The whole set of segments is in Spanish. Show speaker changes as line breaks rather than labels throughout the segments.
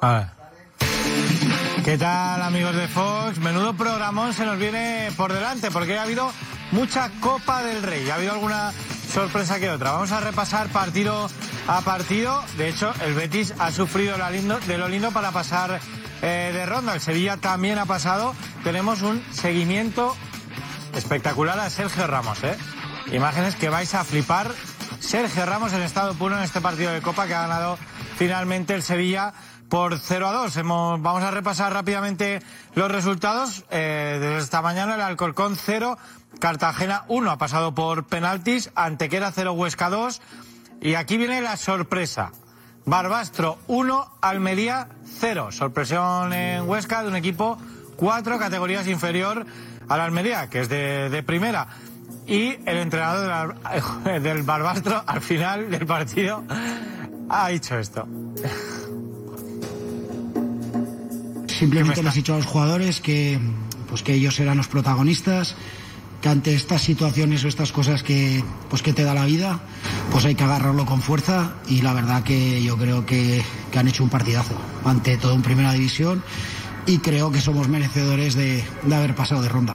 A ver. ¿Qué tal amigos de Fox? Menudo programón se nos viene por delante porque ha habido mucha Copa del Rey. Ha habido alguna sorpresa que otra. Vamos a repasar partido a partido. De hecho, el Betis ha sufrido de lo lindo para pasar eh, de ronda. El Sevilla también ha pasado. Tenemos un seguimiento espectacular a Sergio Ramos. ¿eh? Imágenes que vais a flipar. Sergio Ramos en estado puro en este partido de Copa que ha ganado finalmente el Sevilla por 0 a 2. Hemos, vamos a repasar rápidamente los resultados. Eh, desde esta mañana el Alcorcón 0, Cartagena 1 ha pasado por penaltis, Antequera 0, Huesca 2. Y aquí viene la sorpresa. Barbastro 1, Almería 0. Sorpresión en Huesca de un equipo 4 categorías inferior a la Almería, que es de, de primera. Y el entrenador del, del Barbastro al final del partido ha dicho esto.
Simplemente les he dicho a los jugadores que, pues que ellos eran los protagonistas, que ante estas situaciones o estas cosas que, pues que te da la vida, pues hay que agarrarlo con fuerza y la verdad que yo creo que, que han hecho un partidazo ante todo en primera división y creo que somos merecedores de, de haber pasado de ronda.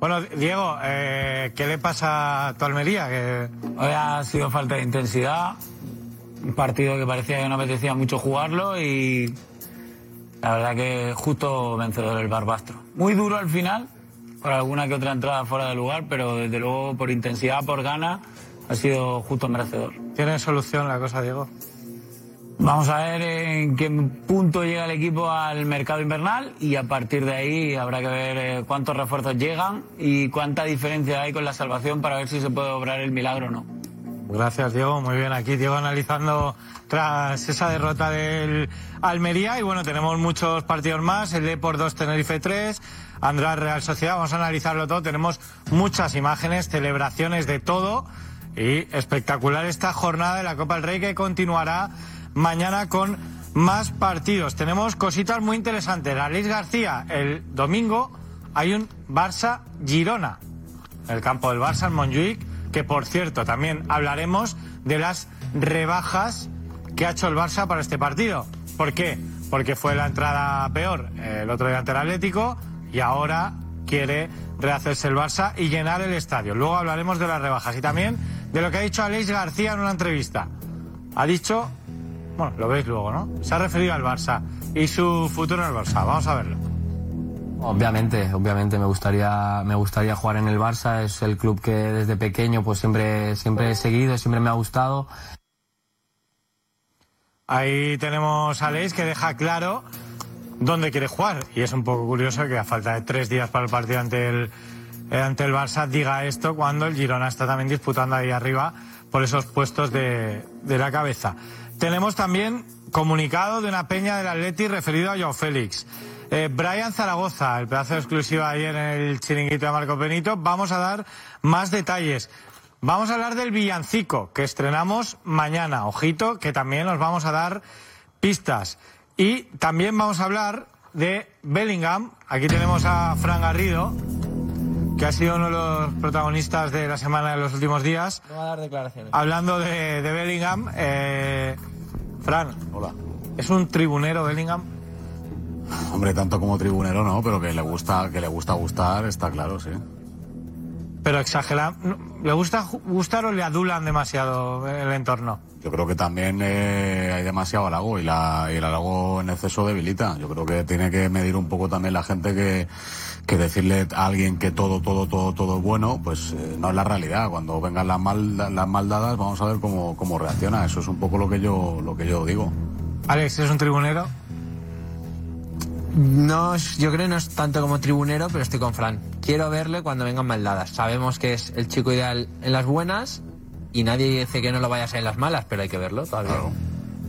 Bueno, Diego, eh, ¿qué le pasa a tu Almería? Que...
Hoy ha sido falta de intensidad, un partido que parecía que no apetecía mucho jugarlo y la verdad que justo vencedor el Barbastro. Muy duro al final, por alguna que otra entrada fuera de lugar, pero desde luego por intensidad, por gana, ha sido justo merecedor.
¿Tiene solución la cosa, Diego?
Vamos a ver en qué punto llega el equipo al mercado invernal y a partir de ahí habrá que ver eh, cuántos refuerzos llegan y cuánta diferencia hay con la salvación para ver si se puede obrar el milagro o no.
Gracias, Diego. Muy bien, aquí Diego analizando tras esa derrota del Almería. Y bueno, tenemos muchos partidos más. El por 2, Tenerife 3, András Real Sociedad. Vamos a analizarlo todo. Tenemos muchas imágenes, celebraciones de todo. Y espectacular esta jornada de la Copa del Rey que continuará mañana con más partidos. Tenemos cositas muy interesantes. Alex García, el domingo hay un Barça-Girona. El campo del Barça, en Montjuic que por cierto también hablaremos de las rebajas que ha hecho el Barça para este partido. ¿Por qué? Porque fue la entrada peor el otro día ante el Atlético y ahora quiere rehacerse el Barça y llenar el estadio. Luego hablaremos de las rebajas y también de lo que ha dicho Aleix García en una entrevista. Ha dicho, bueno, lo veis luego, ¿no? Se ha referido al Barça y su futuro en el Barça. Vamos a verlo.
Obviamente, obviamente me gustaría, me gustaría jugar en el Barça, es el club que desde pequeño pues siempre, siempre he seguido, siempre me ha gustado.
Ahí tenemos a Leis que deja claro dónde quiere jugar y es un poco curioso que a falta de tres días para el partido ante el, ante el Barça diga esto cuando el Girona está también disputando ahí arriba por esos puestos de, de la cabeza. Tenemos también comunicado de una peña del Atleti referido a Joao Félix. Eh, Brian Zaragoza, el pedazo exclusivo ayer en el chiringuito de Marco Benito. Vamos a dar más detalles. Vamos a hablar del villancico que estrenamos mañana. Ojito, que también nos vamos a dar pistas. Y también vamos a hablar de Bellingham. Aquí tenemos a Fran Garrido, que ha sido uno de los protagonistas de la semana de los últimos días.
No va a dar declaraciones.
Hablando de, de Bellingham, eh, Fran.
Hola.
¿Es un tribunero Bellingham?
Hombre, tanto como tribunero no, pero que le gusta, que le gusta gustar, está claro, sí.
Pero exagera, ¿le gusta gustar o le adulan demasiado el entorno?
Yo creo que también eh, hay demasiado halago y, la, y el halago en exceso debilita. Yo creo que tiene que medir un poco también la gente que, que decirle a alguien que todo, todo, todo, todo es bueno, pues eh, no es la realidad. Cuando vengan las mal, las maldadas, vamos a ver cómo, cómo reacciona. Eso es un poco lo que yo, lo que yo digo.
Alex, ¿es un tribunero?
No, yo creo que no es tanto como tribunero, pero estoy con Fran. Quiero verle cuando vengan maldadas. Sabemos que es el chico ideal en las buenas y nadie dice que no lo vaya a ser en las malas, pero hay que verlo todavía.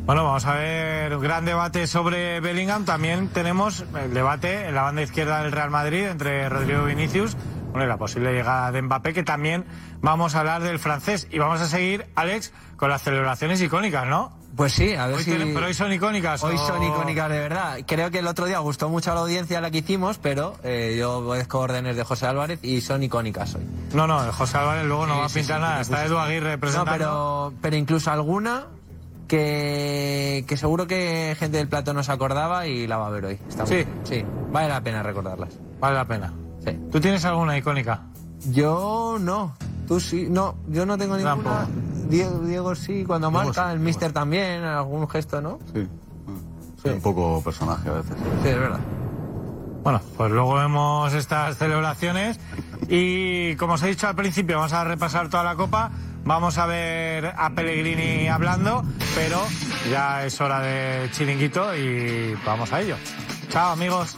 Bueno, vamos a ver gran debate sobre Bellingham. También tenemos el debate en la banda izquierda del Real Madrid entre Rodrigo Vinicius bueno, y la posible llegada de Mbappé, que también vamos a hablar del francés. Y vamos a seguir, Alex, con las celebraciones icónicas, ¿no?
Pues sí, a ver
Hoy
si...
tienen- pero hoy son icónicas.
Hoy
o-
son icónicas de verdad. Creo que el otro día gustó mucho a la audiencia la que hicimos, pero eh, yo obedezco órdenes de José Álvarez y son icónicas hoy.
No, no, José Álvarez luego no va a
sí,
pintar
sí,
nada. Está. Edu Aguirre
No,
presentando.
pero, pero incluso alguna
que, que seguro que gente del plato no se acordaba y la va a ver hoy. Está
Sí.
Sí, vale la pena recordarlas.
Vale la pena.
Sí.
¿Tú tienes alguna icónica?
Yo no. Tú sí. No, yo no tengo ninguna.
Tampoco.
Diego, Diego sí, cuando
Diego
marca,
sí,
el mister también, algún gesto, ¿no?
Sí. Sí, un poco personaje a veces.
Sí, es verdad.
Bueno, pues luego vemos estas celebraciones y como os he dicho al principio, vamos a repasar toda la copa, vamos a ver a Pellegrini hablando, pero ya es hora de chiringuito y vamos a ello. Chao amigos.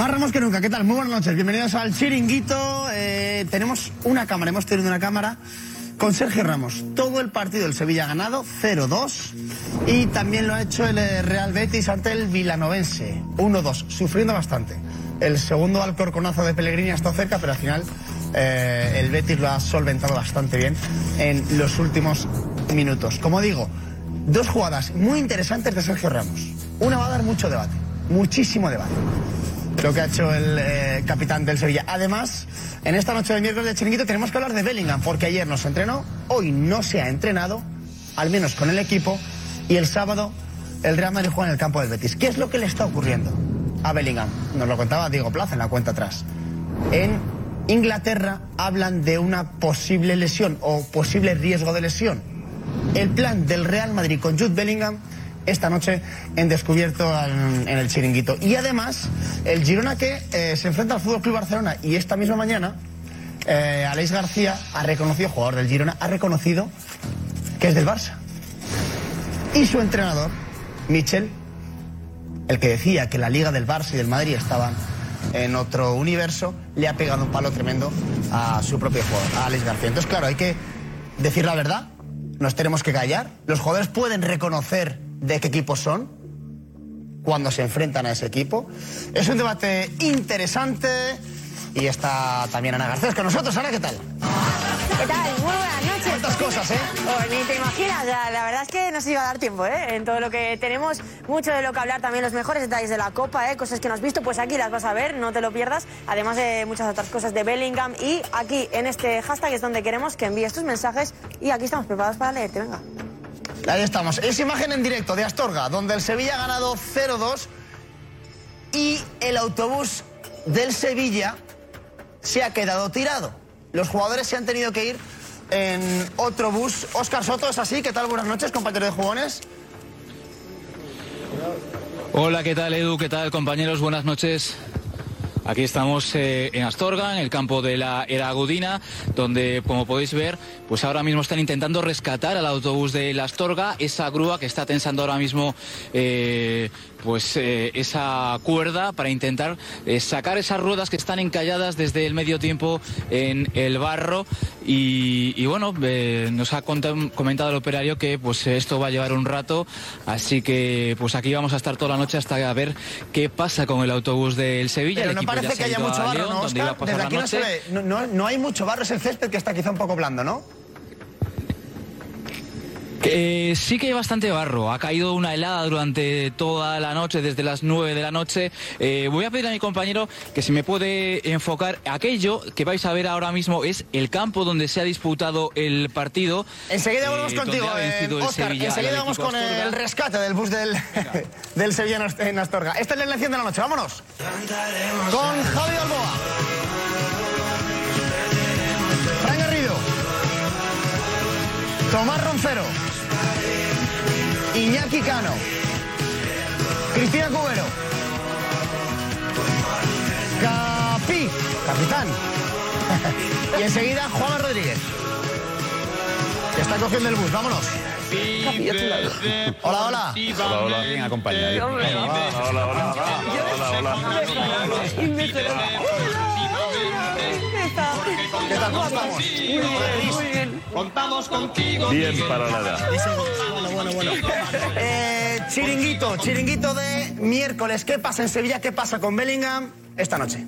Más Ramos que nunca, ¿qué tal? Muy buenas noches, bienvenidos al Chiringuito. Eh, tenemos una cámara, hemos tenido una cámara con Sergio Ramos. Todo el partido del Sevilla ha ganado, 0-2. Y también lo ha hecho el eh, Real Betis ante el Vilanovense, 1-2, sufriendo bastante. El segundo alcorconazo de Pellegrini estado cerca, pero al final eh, el Betis lo ha solventado bastante bien en los últimos minutos. Como digo, dos jugadas muy interesantes de Sergio Ramos. Una va a dar mucho debate, muchísimo debate lo que ha hecho el eh, capitán del Sevilla. Además, en esta noche de miércoles de Chiringuito tenemos que hablar de Bellingham, porque ayer no se entrenó, hoy no se ha entrenado, al menos con el equipo, y el sábado el Real Madrid juega en el campo del Betis. ¿Qué es lo que le está ocurriendo a Bellingham? Nos lo contaba Diego Plaza en la cuenta atrás. En Inglaterra hablan de una posible lesión o posible riesgo de lesión. El plan del Real Madrid con Jude Bellingham esta noche en descubierto en el chiringuito. Y además, el Girona que eh, se enfrenta al Fútbol Club Barcelona y esta misma mañana, eh, Aleix García ha reconocido, jugador del Girona, ha reconocido que es del Barça. Y su entrenador, Michel, el que decía que la liga del Barça y del Madrid estaban en otro universo, le ha pegado un palo tremendo a su propio jugador, a Alex García. Entonces, claro, hay que decir la verdad, nos tenemos que callar. Los jugadores pueden reconocer de qué equipo son cuando se enfrentan a ese equipo. Es un debate interesante y está también Ana Garcés con nosotros. Ana, ¿qué tal?
¿Qué tal? Muy buenas noches.
Cuántas cosas, ¿eh?
Oh, ni te imaginas, la, la verdad es que no se iba a dar tiempo, ¿eh? En todo lo que tenemos, mucho de lo que hablar, también los mejores detalles de la Copa, ¿eh? Cosas que no has visto, pues aquí las vas a ver, no te lo pierdas. Además de muchas otras cosas de Bellingham y aquí en este hashtag es donde queremos que envíes tus mensajes y aquí estamos preparados para leerte, venga.
Ahí estamos. Es imagen en directo de Astorga, donde el Sevilla ha ganado 0-2 y el autobús del Sevilla se ha quedado tirado. Los jugadores se han tenido que ir en otro bus. Óscar Soto, ¿es así? ¿Qué tal? Buenas noches, compañero de jugones.
Hola, ¿qué tal Edu? ¿Qué tal compañeros? Buenas noches. Aquí estamos eh, en Astorga, en el campo de la Era Godina, donde, como podéis ver, pues ahora mismo están intentando rescatar al autobús de la Astorga, esa grúa que está tensando ahora mismo eh, pues eh, esa cuerda para intentar eh, sacar esas ruedas que están encalladas desde el medio tiempo en el barro. Y, y bueno, eh, nos ha comentado el operario que pues esto va a llevar un rato, así que pues aquí vamos a estar toda la noche hasta ver qué pasa con el autobús del Sevilla.
Pero
El
no parece que
ha
haya mucho barro,
León,
¿no,
pasar
Desde aquí no se ve. No, no- no hay mucho barro, es el césped que está quizá un poco blando, ¿no?
Eh, sí que hay bastante barro. Ha caído una helada durante toda la noche, desde las 9 de la noche. Eh, voy a pedir a mi compañero que si me puede enfocar. Aquello que vais a ver ahora mismo es el campo donde se ha disputado el partido.
Enseguida
eh,
volvemos contigo, Oscar.
Sevilla
Enseguida vamos con
Astorga.
el rescate del bus del, del Sevilla en Astorga. Esta es la elección de la noche, vámonos. Con Javi Alboa. Fran Garrido. Tomás Roncero. Iñaki Cano. Cristina Cubero. Capi. Capitán. y enseguida Juan Rodríguez. Que está cogiendo el bus, vámonos. Hola, hola.
Hola, hola. Bien
¿Qué tal? ¿Cómo estamos?
Bien para la edad.
Bueno, bueno, bueno. Eh, chiringuito, chiringuito de miércoles. ¿Qué pasa en Sevilla? ¿Qué pasa con Bellingham esta noche?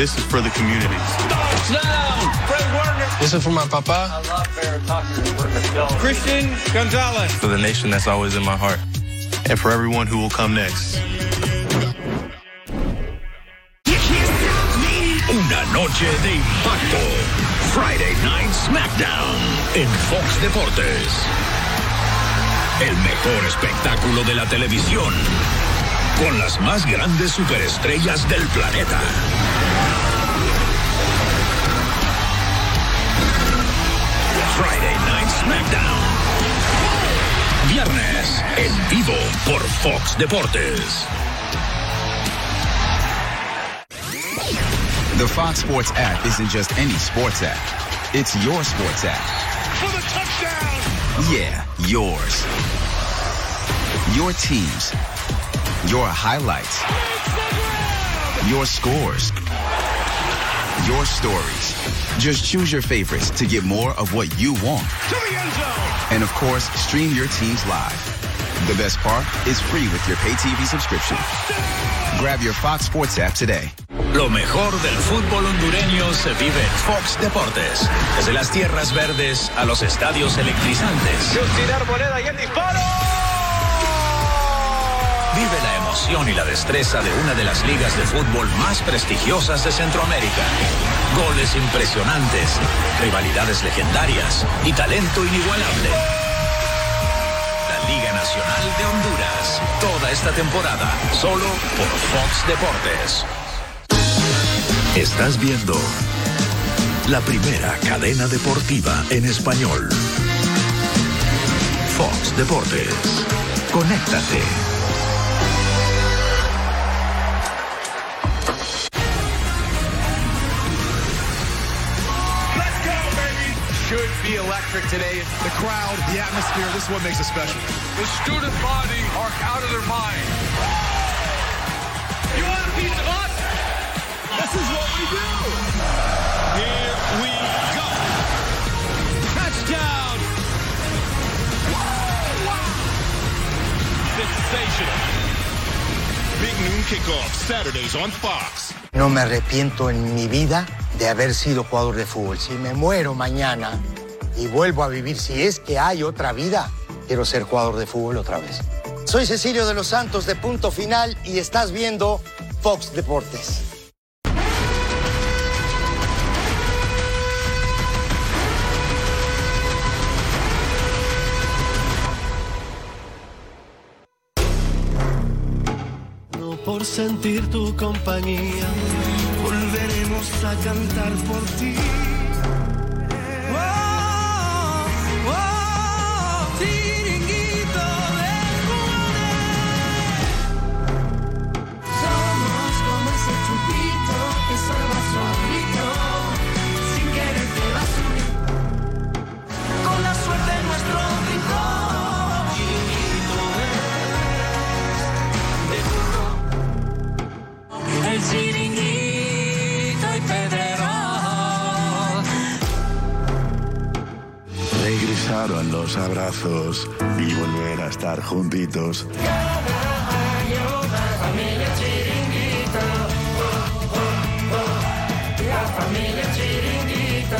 This is for the community.
This is for my papa.
I love Christian Gonzalez. For the nation that's always in my heart. And for everyone who will come next.
Una noche de impacto. Friday Night SmackDown en Fox Deportes. El mejor espectáculo de la televisión. Con las más grandes superestrellas del planeta. Friday Night SmackDown. Viernes en vivo por Fox Deportes.
The Fox Sports app isn't just any sports app. It's your sports app.
For the touchdown!
Yeah, yours. Your teams. Your highlights. Your scores. Your stories. Just choose your favorites to get more of what you want.
To the end zone!
And of course, stream your teams live. The best part is free with your pay TV subscription. Grab your Fox Sports app today.
Lo mejor del fútbol hondureño se vive en Fox Deportes. Desde las tierras verdes a los estadios electrizantes.
Justin Arboleda y el disparo.
Emoción y la destreza de una de las ligas de fútbol más prestigiosas de Centroamérica. Goles impresionantes, rivalidades legendarias y talento inigualable. La Liga Nacional de Honduras. Toda esta temporada, solo por Fox Deportes. Estás viendo la primera cadena deportiva en español. Fox Deportes. Conéctate.
Be electric today. The crowd, the atmosphere, this is what makes it special. The student body are out of their mind. You want a piece of us? This is what we do. Here we go. Touchdown. Sensational. Big noon kickoff, Saturdays on Fox.
No me arrepiento en mi vida de haber sido jugador de fútbol. Si me muero mañana y vuelvo a vivir, si es que hay otra vida, quiero ser jugador de fútbol otra vez. Soy Cecilio de los Santos de Punto Final y estás viendo Fox Deportes.
No por sentir tu compañía, volveremos a cantar por ti.
Abrazos y volver a estar juntitos.
Familia chiringuito. La familia chiringuito.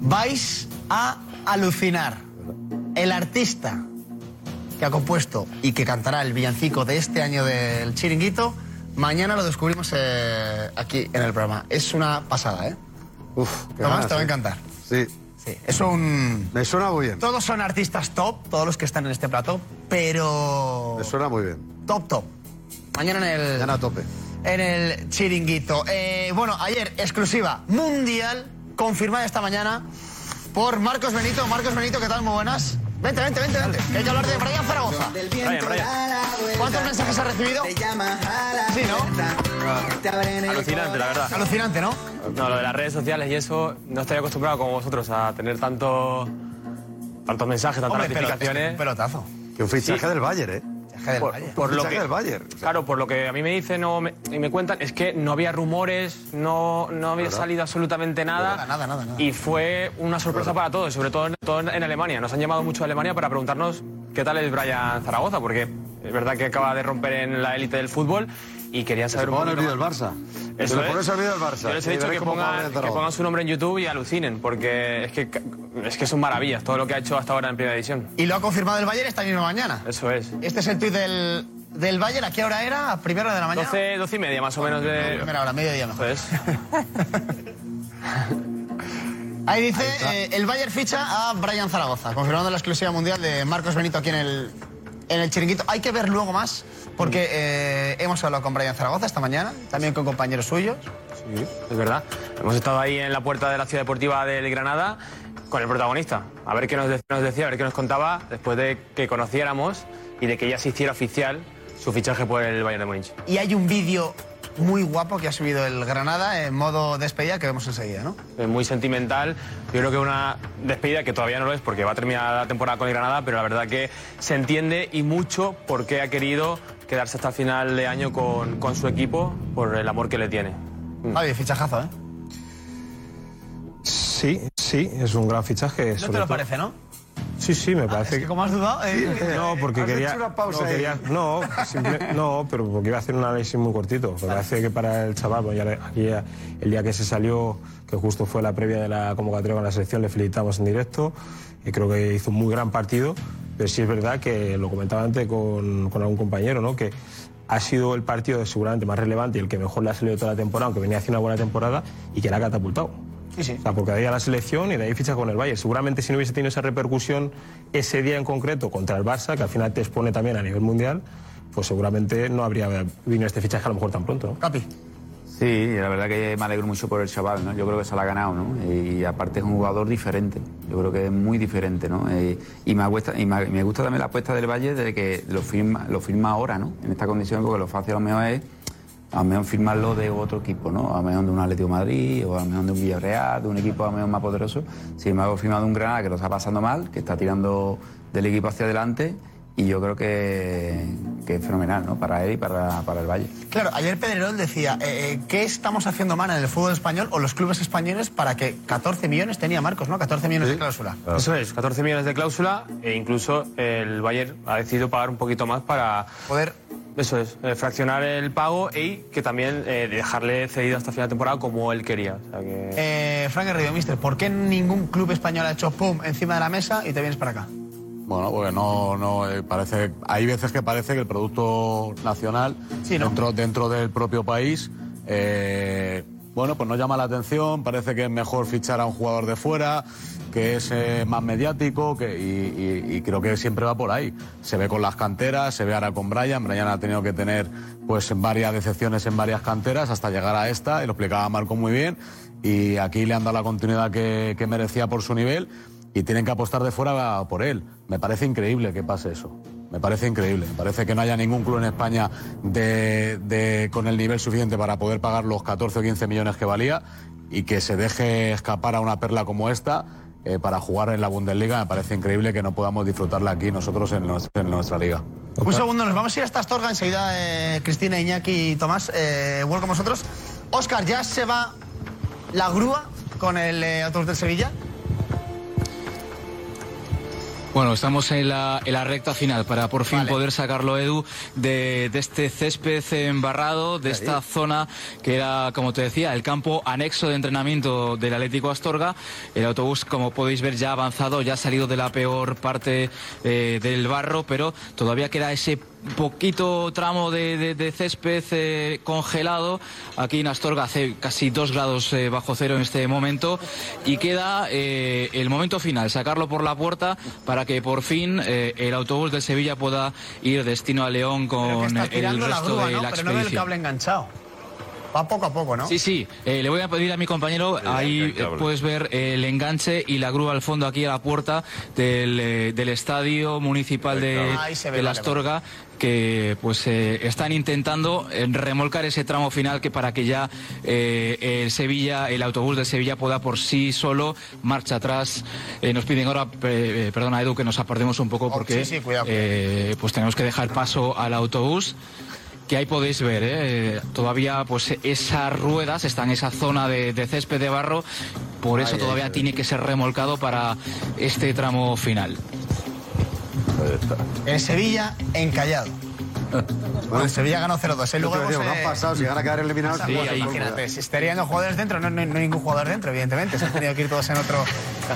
Vais a alucinar. El artista que ha compuesto y que cantará el villancico de este año del chiringuito, mañana lo descubrimos eh, aquí en el programa. Es una pasada, ¿eh?
Uf, qué
Tomás,
ganas,
te va a
¿eh?
encantar.
Sí.
Sí, es un...
Me suena muy bien.
Todos son artistas top, todos los que están en este plato, pero...
Me suena muy bien.
Top, top. Mañana en el...
Mañana a tope.
En el chiringuito. Eh, bueno, ayer, exclusiva mundial, confirmada esta mañana por Marcos Benito. Marcos Benito, ¿qué tal? Muy buenas. Vente, vente, vente, vente. Que hay que hablar de Brian Zaragoza.
Brian, Brian.
¿Cuántos mensajes has recibido? Sí, ¿no?
Alucinante, la verdad.
Alucinante, ¿no?
No, lo de las redes sociales y eso, no estoy acostumbrado como vosotros a tener tanto, tantos mensajes, tantas
Hombre, pero-
notificaciones.
es un pelotazo.
Que un fichaje
Sí.
del Bayern, ¿eh?
Del
por,
Bayern.
por lo que,
del Bayern.
Claro, por lo que a mí me dicen me, y me cuentan, es que no había rumores, no, no había
Claro.
salido absolutamente nada.
Nada, nada, nada, nada.
Y fue una sorpresa para todos, sobre todo en, todo en Alemania. Nos han llamado mucho a Alemania para preguntarnos qué tal es Brian Zaragoza, porque es verdad que acaba de romper en la élite del fútbol y querían
Se
saber un
pongan el vídeo del. Barça.
Eso
Se
es.
pones el vídeo del Barça.
Yo les he dicho que pongan, que pongan su nombre en YouTube y alucinen, porque es que, es que son maravillas todo lo que ha hecho hasta ahora en Primera División.
Y lo ha confirmado el Bayern esta misma mañana.
Eso es.
Este es el tuit del, del Bayern. ¿A qué hora era? ¿A primera hora de la mañana?
12, 12 y media más o menos de...
Primera hora, mediodía mejor.
Eso es.
Ahí dice, eh, el Bayern ficha a Brian Zaragoza, confirmando la exclusiva mundial de Marcos Benito aquí en el, en el chiringuito. Hay que ver luego más, porque eh, hemos hablado con Brian Zaragoza esta mañana, también con compañeros suyos.
Sí, es verdad. Hemos estado ahí en la puerta de la ciudad deportiva del Granada con el protagonista. A ver qué nos, de- nos decía, a ver qué nos contaba después de que conociéramos y de que ya se hiciera oficial su fichaje por el Bayern de Múnich.
Y hay un vídeo muy guapo que ha subido el Granada en modo despedida que vemos enseguida, ¿no?
Es muy sentimental. Yo creo que una despedida que todavía no lo es porque va a terminar la temporada con el Granada, pero la verdad que se entiende y mucho por qué ha querido quedarse hasta final de año con, con su equipo por el amor que le tiene.
Javi, fichajazo, ¿eh?
Sí, sí, es un gran fichaje.
No te lo
todo-
parece, ¿no?
Sí, sí, me
Ah,
parece
es que como has dudado... eh,
No, porque
has
quería.
hecho una pausa
no,
ahí.
quería- no, simple- no, pero porque iba a hacer un análisis muy cortito. Me parece que para el chaval, pues ya ya- el día que se salió, que justo fue la previa de la convocatoria con la selección, le felicitamos en directo. Y creo que hizo un muy gran partido. Pero sí es verdad que lo comentaba antes con, con algún compañero, ¿no? Que ha sido el partido seguramente más relevante y el que mejor le ha salido toda la temporada, aunque venía haciendo una buena temporada, y que la ha catapultado.
Sí, sí.
O sea, porque de ahí a la selección y de ahí ficha con el Bayern. Seguramente si no hubiese tenido esa repercusión ese día en concreto contra el Barça, que al final te expone también a nivel mundial, pues seguramente no habría venido este fichaje a lo mejor tan pronto. ¿no?
Capi.
Sí, la verdad que me alegro mucho por el chaval, ¿no? Yo creo que se la ha ganado, ¿no? Y aparte es un jugador diferente. Yo creo que es muy diferente, ¿no? Eh, y me, gusta, y me, me gusta también la apuesta del Valle de que lo firma, lo firma ahora, ¿no? En esta condición, porque lo fácil a lo mejor es a lo mejor firmarlo de otro equipo, ¿no? A lo mejor de un Atlético de Madrid o a lo mejor de un Villarreal, de un equipo a lo mejor más poderoso. Sin embargo, firma de un Granada que lo está pasando mal, que está tirando del equipo hacia adelante y yo creo que, que es fenomenal, ¿no? Para él y para, para el Valle.
Claro, ayer Pedrerol decía, eh, eh, ¿qué estamos haciendo mal en el fútbol español o los clubes españoles para que 14 millones tenía Marcos, ¿no? 14 millones de cláusula.
Eso es, 14 millones de cláusula e incluso el Bayern ha decidido pagar un poquito más para
poder
eso es, eh, fraccionar el pago y que también eh, dejarle cedido hasta final de temporada como él quería. O sea que...
Eh, Frank Garrido, mister, ¿por qué ningún club español ha hecho pum encima de la mesa y te vienes para acá?
Bueno, porque no, no eh, parece. Hay veces que parece que el producto nacional dentro, dentro del propio país, eh, bueno, pues no llama la atención. Parece que es mejor fichar a un jugador de fuera, que es eh, más mediático, que, y, creo que siempre va por ahí. Se ve con las canteras, se ve ahora con Brian. Brian ha tenido que tener, pues, varias decepciones en varias canteras hasta llegar a esta. Y lo explicaba Marco muy bien. Y aquí le han dado la continuidad que, merecía por su nivel y tienen que apostar de fuera por él. Me parece increíble que pase eso. Me parece increíble. Me parece que no haya ningún club en España de- con el nivel suficiente para poder pagar los 14 o 15 millones que valía y que se deje escapar a una perla como esta eh, para jugar en la Bundesliga. Me parece increíble que no podamos disfrutarla aquí nosotros en nuestra, en nuestra liga.
Un segundo, nos vamos a ir hasta Astorga enseguida, eh, Cristina, Iñaki y Tomás. Eh, vuelvo con vosotros. Oscar, ya se va la grúa con el eh, autobús del Sevilla.
Bueno, estamos en la, en la recta final para por fin poder sacarlo, Edu, de, de este césped embarrado, de esta zona que era, como te decía, el campo anexo de entrenamiento del Atlético Astorga. El autobús, como podéis ver, ya ha avanzado, ya ha salido de la peor parte eh, del barro, pero todavía queda ese poquito tramo de, de- de césped eh, congelado. Aquí en Astorga hace casi dos grados eh, bajo cero en este momento y queda eh, el momento final, sacarlo por la puerta para que por fin el autobús de Sevilla pueda ir destino a León con el resto
grúa,
de
¿no?
la
Pero no el cable enganchado. Va poco a poco, ¿no?
Sí, sí. Eh, le voy a pedir a mi compañero, ahí eh, puedes ver el enganche y la grúa al fondo aquí a la puerta del, eh, del estadio municipal de,
ve,
la
vale,
Astorga que pues eh, están intentando remolcar ese tramo final que para que ya eh, el Sevilla, el autobús de Sevilla pueda por sí solo marcha atrás. Eh, nos piden ahora, perdona Edu, que nos apartemos un poco porque
Oh, sí, sí, cuidado,
eh, pues tenemos que dejar paso al autobús que ahí podéis ver, ¿eh? todavía pues esas ruedas están en esa zona de, de césped de barro, por eso todavía tiene que ser remolcado para este tramo final.
El Sevilla encallado. Bueno, el Sevilla ganó 0-2. ¿eh? Luego
te digo, no han
eh,
pasado, si van a quedar eliminados,
Sí, ahí, imagínate, si estarían los jugadores dentro, no, no, no hay ningún jugador dentro, evidentemente. Se han tenido que ir todos en otro,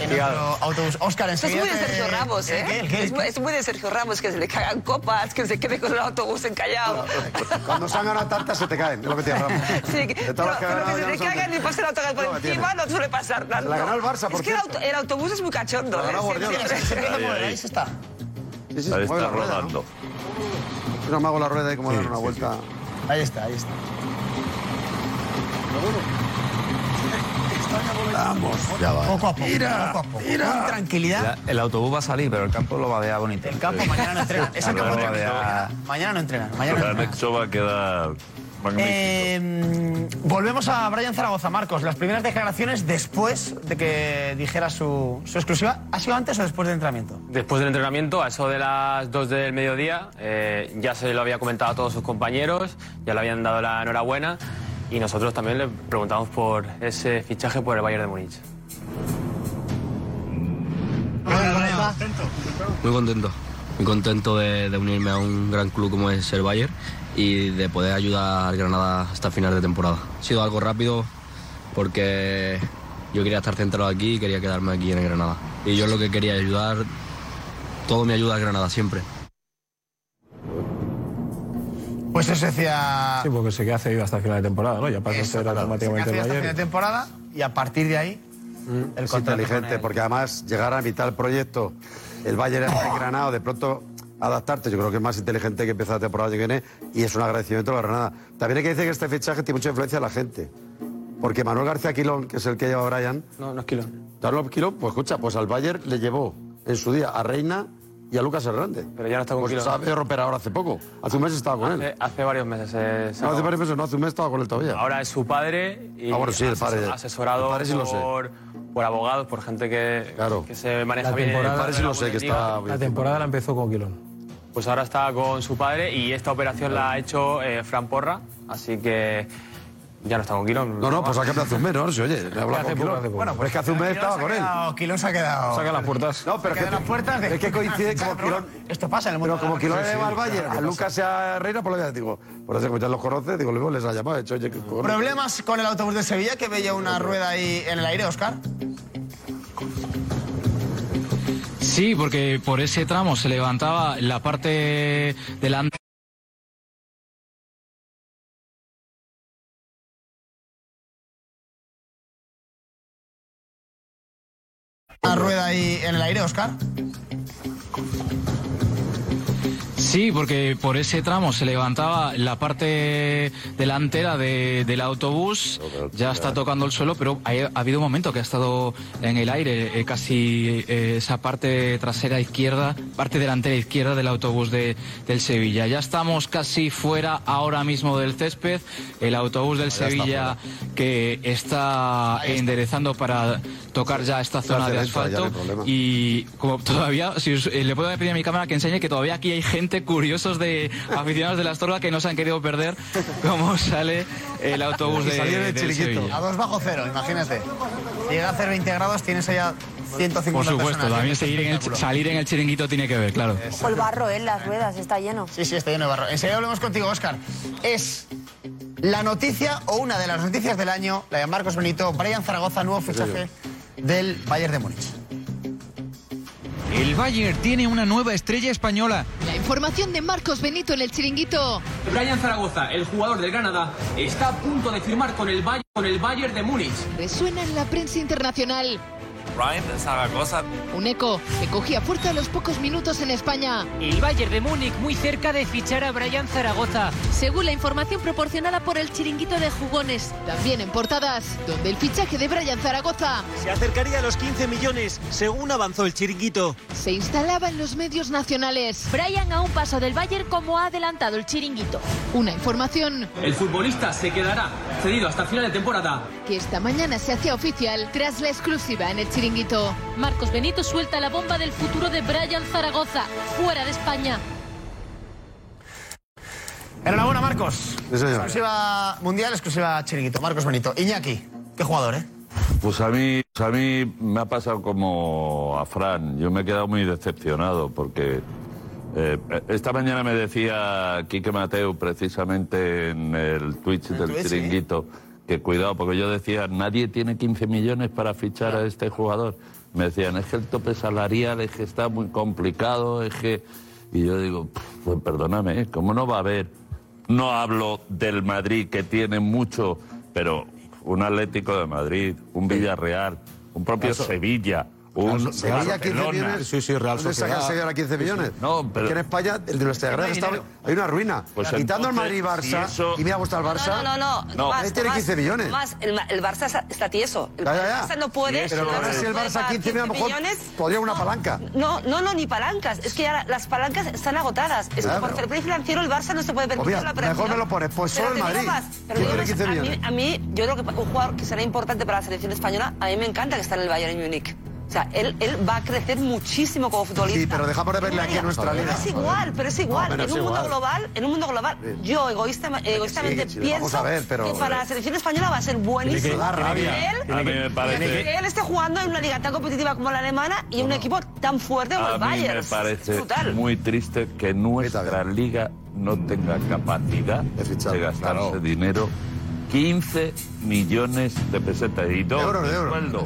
en otro autobús. Oscar,
Esto es
enseguida.
muy de
te-
Sergio Ramos, ¿eh?
¿Qué, qué,
Es, muy, es muy de Sergio Ramos, que se le cagan copas, que se quede con el autobús encallado.
Cuando se han ganado tantas se te caen, es lo que te Ramos.
Sí, que-
De
pero, pero
ganado,
que se
son-
cagan y pase el autobús por encima no suele pasar tanto.
La ganó el Barça, por
Es que el, autobús es muy cachondo.
La
¿eh?
ganó
Siempre-
Guardiola. Ahí,
está.
Ahí está rodando.
Yo no me hago la rueda y como dar una vuelta.
Ahí está, ahí está.
Vamos,
Ya va.
Poco a poco,
Mira,
poco a poco.
mira.
Con tranquilidad.
El autobús va a salir, pero el campo lo va a dejar bonito.
El campo mañana no entrenan. Es el
Lo
campo
va a
técnico.
dejar-
Mañana no entrenan. Mañana no
El
entrenan.
anexo va a quedar.
Eh, volvemos a Brian Zaragoza, Marcos. Las primeras declaraciones después de que dijera su, su exclusiva, ¿ha sido antes o después del entrenamiento?
Después del entrenamiento, a eso de las 2 del mediodía, eh, ya se lo había comentado a todos sus compañeros, ya le habían dado la enhorabuena y nosotros también le preguntamos por ese fichaje por el Bayern de Múnich.
Muy contento, muy contento de, de unirme a un gran club como es el Bayern y de poder ayudar al Granada hasta final de temporada. Ha sido algo rápido porque yo quería estar centrado aquí y quería quedarme aquí en el Granada. Y yo lo que quería es ayudar, todo me ayuda al Granada siempre.
Pues eso decía.
Sí, porque se queda cedido hasta el final de temporada, ¿no? Ya pasa a ser
claro.
automáticamente
Se
el
hace hasta fin de temporada y a partir de ahí el
Es
contrato
inteligente,
el-
porque además llegar a mitad del proyecto, el Bayern está engranado, de pronto adaptarte, yo creo que es más inteligente que empezar la temporada que viene y es un agradecimiento a la Granada. También hay que decir que este fichaje tiene mucha influencia en la gente. Porque Manuel García Quilón, que es el que lleva a Brian.
No, no es Quilón.
Carlos Quilón, pues escucha, pues al Bayern le llevó en su día a Reina y a Lucas Hernández.
Pero ya no está con
pues
Quilón.
se ha de romper ahora hace poco. Hace un mes estaba con él.
Hace, hace varios meses. eh, se
No, hace varios meses, no, hace un mes estaba con él todavía.
Ahora es su padre y
Ah, bueno, sí, el padre.
asesor- asesorado
El padre sí lo sé.
por, por abogados, por gente que, que se maneja
La
bien. el
padre sí lo sé, que está La temporada la empezó con Quilón.
Pues ahora está con su padre y esta operación la ha hecho eh, Fran Porra, así que ya no está con Quilón.
No, no, pues hace un mes, ¿no? Si, oye, le he hablado
Hace
con Quilón. Bueno, pues es que hace un mes estaba con él.
Quilón se ha quedado.
Saca las puertas. No, pero es que,
las puertas de-
es que coincide como Quilón.
Esto pasa en el mundo
Pero como
de
Quilón
la
le va al
claro
a
que
Lucas y a Reina, por lo que digo. Por eso, como ya los conoce, digo, luego les ha llamado, he dicho, oye.
¿Problemas con el autobús de Sevilla que veía una rueda ahí en el aire, Oscar?
Sí, porque por ese tramo se levantaba la parte delante.
Una rueda ahí en el aire, Oscar.
Sí, porque por ese tramo se levantaba la parte delantera de- del autobús, ya está tocando el suelo, pero ha, ha habido un momento que ha estado en el aire, eh, casi eh, esa parte trasera izquierda, parte delantera izquierda del autobús de, del Sevilla. Ya estamos casi fuera ahora mismo del césped, el autobús del
está
Sevilla que está enderezando para tocar ya esta zona de asfalto. y como todavía, si os- eh, le puedo pedir a mi cámara que enseñe que todavía aquí hay gente curiosos de aficionados de la Astorga que no se han querido perder cómo sale el autobús de, del Sevilla.
A dos bajo cero, imagínate. Llega a hacer 20 grados, tienes allá 150
Por supuesto,
personas.
también seguir en el, salir en el chiringuito tiene que ver, claro.
O el barro en las ruedas, está lleno.
Sí, sí, está lleno de barro. Enseguida hablemos contigo, Oscar. Es la noticia o una de las noticias del año, la de Marcos Benito, Brian Zaragoza, nuevo fichaje del Bayern de Múnich.
El Bayern tiene una nueva estrella española.
La información de Marcos Benito en el chiringuito.
Brian Zaragoza, el jugador del Granada, está a punto de firmar con el, Bay- con el Bayern de Múnich.
Resuena en la prensa internacional.
Ryan Zaragoza.
Un eco que cogía fuerza a los pocos minutos en España.
El Bayern de Múnich muy cerca de fichar a Brian Zaragoza.
Según la información proporcionada por el chiringuito de jugones, también en portadas, donde el fichaje de Brian Zaragoza
Se acercaría a los 15 millones, según avanzó el chiringuito.
se instalaba en los medios nacionales.
Brian a un paso del Bayern como ha adelantado el chiringuito.
Una información
El futbolista se quedará cedido hasta final de temporada.
que esta mañana se hacía oficial tras la exclusiva en el chiringuito.
Marcos Benito suelta la bomba del futuro de Brian Zaragoza, fuera de España.
Enhorabuena, Marcos. Exclusiva mundial, exclusiva chiringuito. Marcos Benito. Iñaki, qué jugador, ¿eh?
Pues a mí, pues a mí me ha pasado como a Fran. Yo me he quedado muy decepcionado porque eh, esta mañana me decía Quique Mateu precisamente en el Twitch del
Twitch, sí.
Que cuidado, porque yo decía, nadie tiene 15 millones para fichar a este jugador. Me decían, es que el tope salarial es que está muy complicado, es que... Y yo digo, pues perdóname, ¿eh? ¿cómo no va a haber? No hablo del Madrid, que tiene mucho, pero un Atlético de Madrid, un Villarreal, un propio
Eso.
Sevilla, un
Sevilla 15
Barcelona.
millones. Sí, sí, Real ¿Dónde saca el Sevilla 15 millones?
No, pero...
Que en España, el de nuestra
no
guerra
hay
está, hay una ruina.
Pues
Quitando el
entonces,
Madrid y
si
Barça,
eso-
y me ha gustado el Barça.
No, no, no.
No,
Tomás,
ahí tiene
Tomás,
15 millones.
Tomás, el, el Barça está- tieso. El
Ya, ya, ya.
Barça no puede.
Pero ahora si el Barça
pagar
15 millones, a lo mejor
millones.
podría una palanca.
No, no, no, ni palancas. Es que ya la- las palancas están agotadas. Es que por
pero-
fair play financiero el Barça no se puede
Pues
permitir
mira,
la operación.
mejor me lo pones, pues solo el Madrid.
más, pero
¿Quién
digo
tiene
más,
15
a mí,
millones?
a mí, yo creo que un jugador que será importante para la selección española, a mí me encanta que está en el Bayern Múnich. O sea, él, él va a crecer muchísimo como futbolista.
Sí, pero dejamos de verle aquí a nuestra liga.
Es igual, pero es igual.
No, pero
en
es
un mundo
igual.
global, en un mundo global, yo egoísta, egoístamente
sí, sí,
pienso
a ver, pero-
que para la selección española va a ser buenísimo.
Da rabia.
Que él,
A mí me
que
parece...
él esté jugando en una liga tan competitiva como la alemana y un equipo tan fuerte como
A
el
mí
Bayern.
me parece
brutal.
muy triste que nuestra liga no tenga capacidad de gastarse dinero. 15 millones de pesetas y dos
euros, de euros.
sueldo.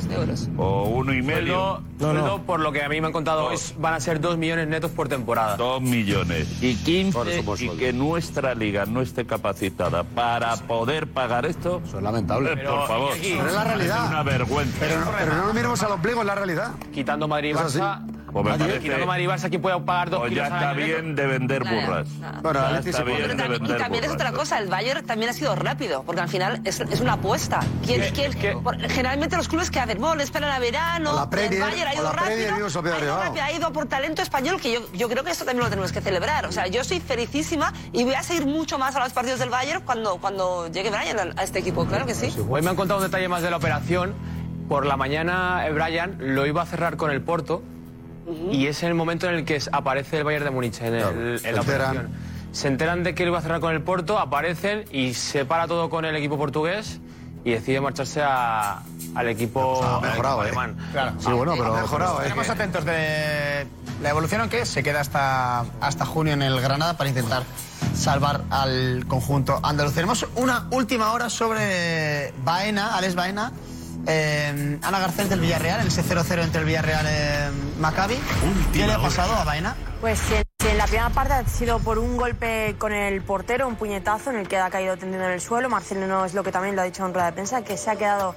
O uno y medio.
Sueldo, sueldo, por lo que a mí me han contado, es- van a ser 2 millones netos por temporada.
Dos millones y 15
Por eso, por
y que nuestra liga no esté capacitada para poder pagar esto.
Eso es lamentable.
Eh, por favor.
Pero es la realidad.
Es una vergüenza.
Pero no, pero no nos miremos al ombligo, es la realidad.
Quitando Madrid y. Barça,
Pues me
Nadie.
parece-
quitando Madrid y Barça, ¿quién puede pagar dos
Pues
kilos
ya
al
está
neto?
bien de vender burras.
Bueno,
Ya está bien
Pero
de
y también es otra cosa, el Bayern también ha sido rápido, porque al final es, es una apuesta. ¿Quién, quién- por- generalmente los clubes que hacen, bueno, esperan a verano,
la Premier,
el Bayern ha ido
la
rápido, ha ido rápido, ha ido por talento español, que yo, yo creo que esto también lo tenemos que celebrar. O sea, yo soy felicísima y voy a seguir mucho más a los partidos del Bayern cuando, cuando llegue Brian a, a este equipo, claro que sí.
Hoy me han contado un detalle más de la operación. Por la mañana, eh, Brian lo iba a cerrar con el Porto y es el momento en el que aparece el Bayern de Múnich en, el- en
se
la
enteran.
operación. Se enteran de que lo iba a cerrar con el Porto, aparecen y se para todo con el equipo portugués y decide marcharse a- al equipo,
Ha
al
mejorado,
equipo
¿eh?
alemán.
Claro.
Sí, bueno, pero
Ha
mejorado, ¿eh?
Estaremos atentos de la evolución, aunque se queda hasta, hasta junio en el Granada para intentar salvar al conjunto andaluz. Tenemos una última hora sobre Baena, Alex Baena. eh, Ana Garcés del Villarreal, el 0-0 entre el Villarreal y Maccabi. ¿Qué le ha pasado a Baena?
Pues si la primera parte ha sido por un golpe con el portero, un puñetazo en el que ha caído tendido en el suelo. Marcelino es lo que también lo ha dicho en rueda de prensa, que se ha quedado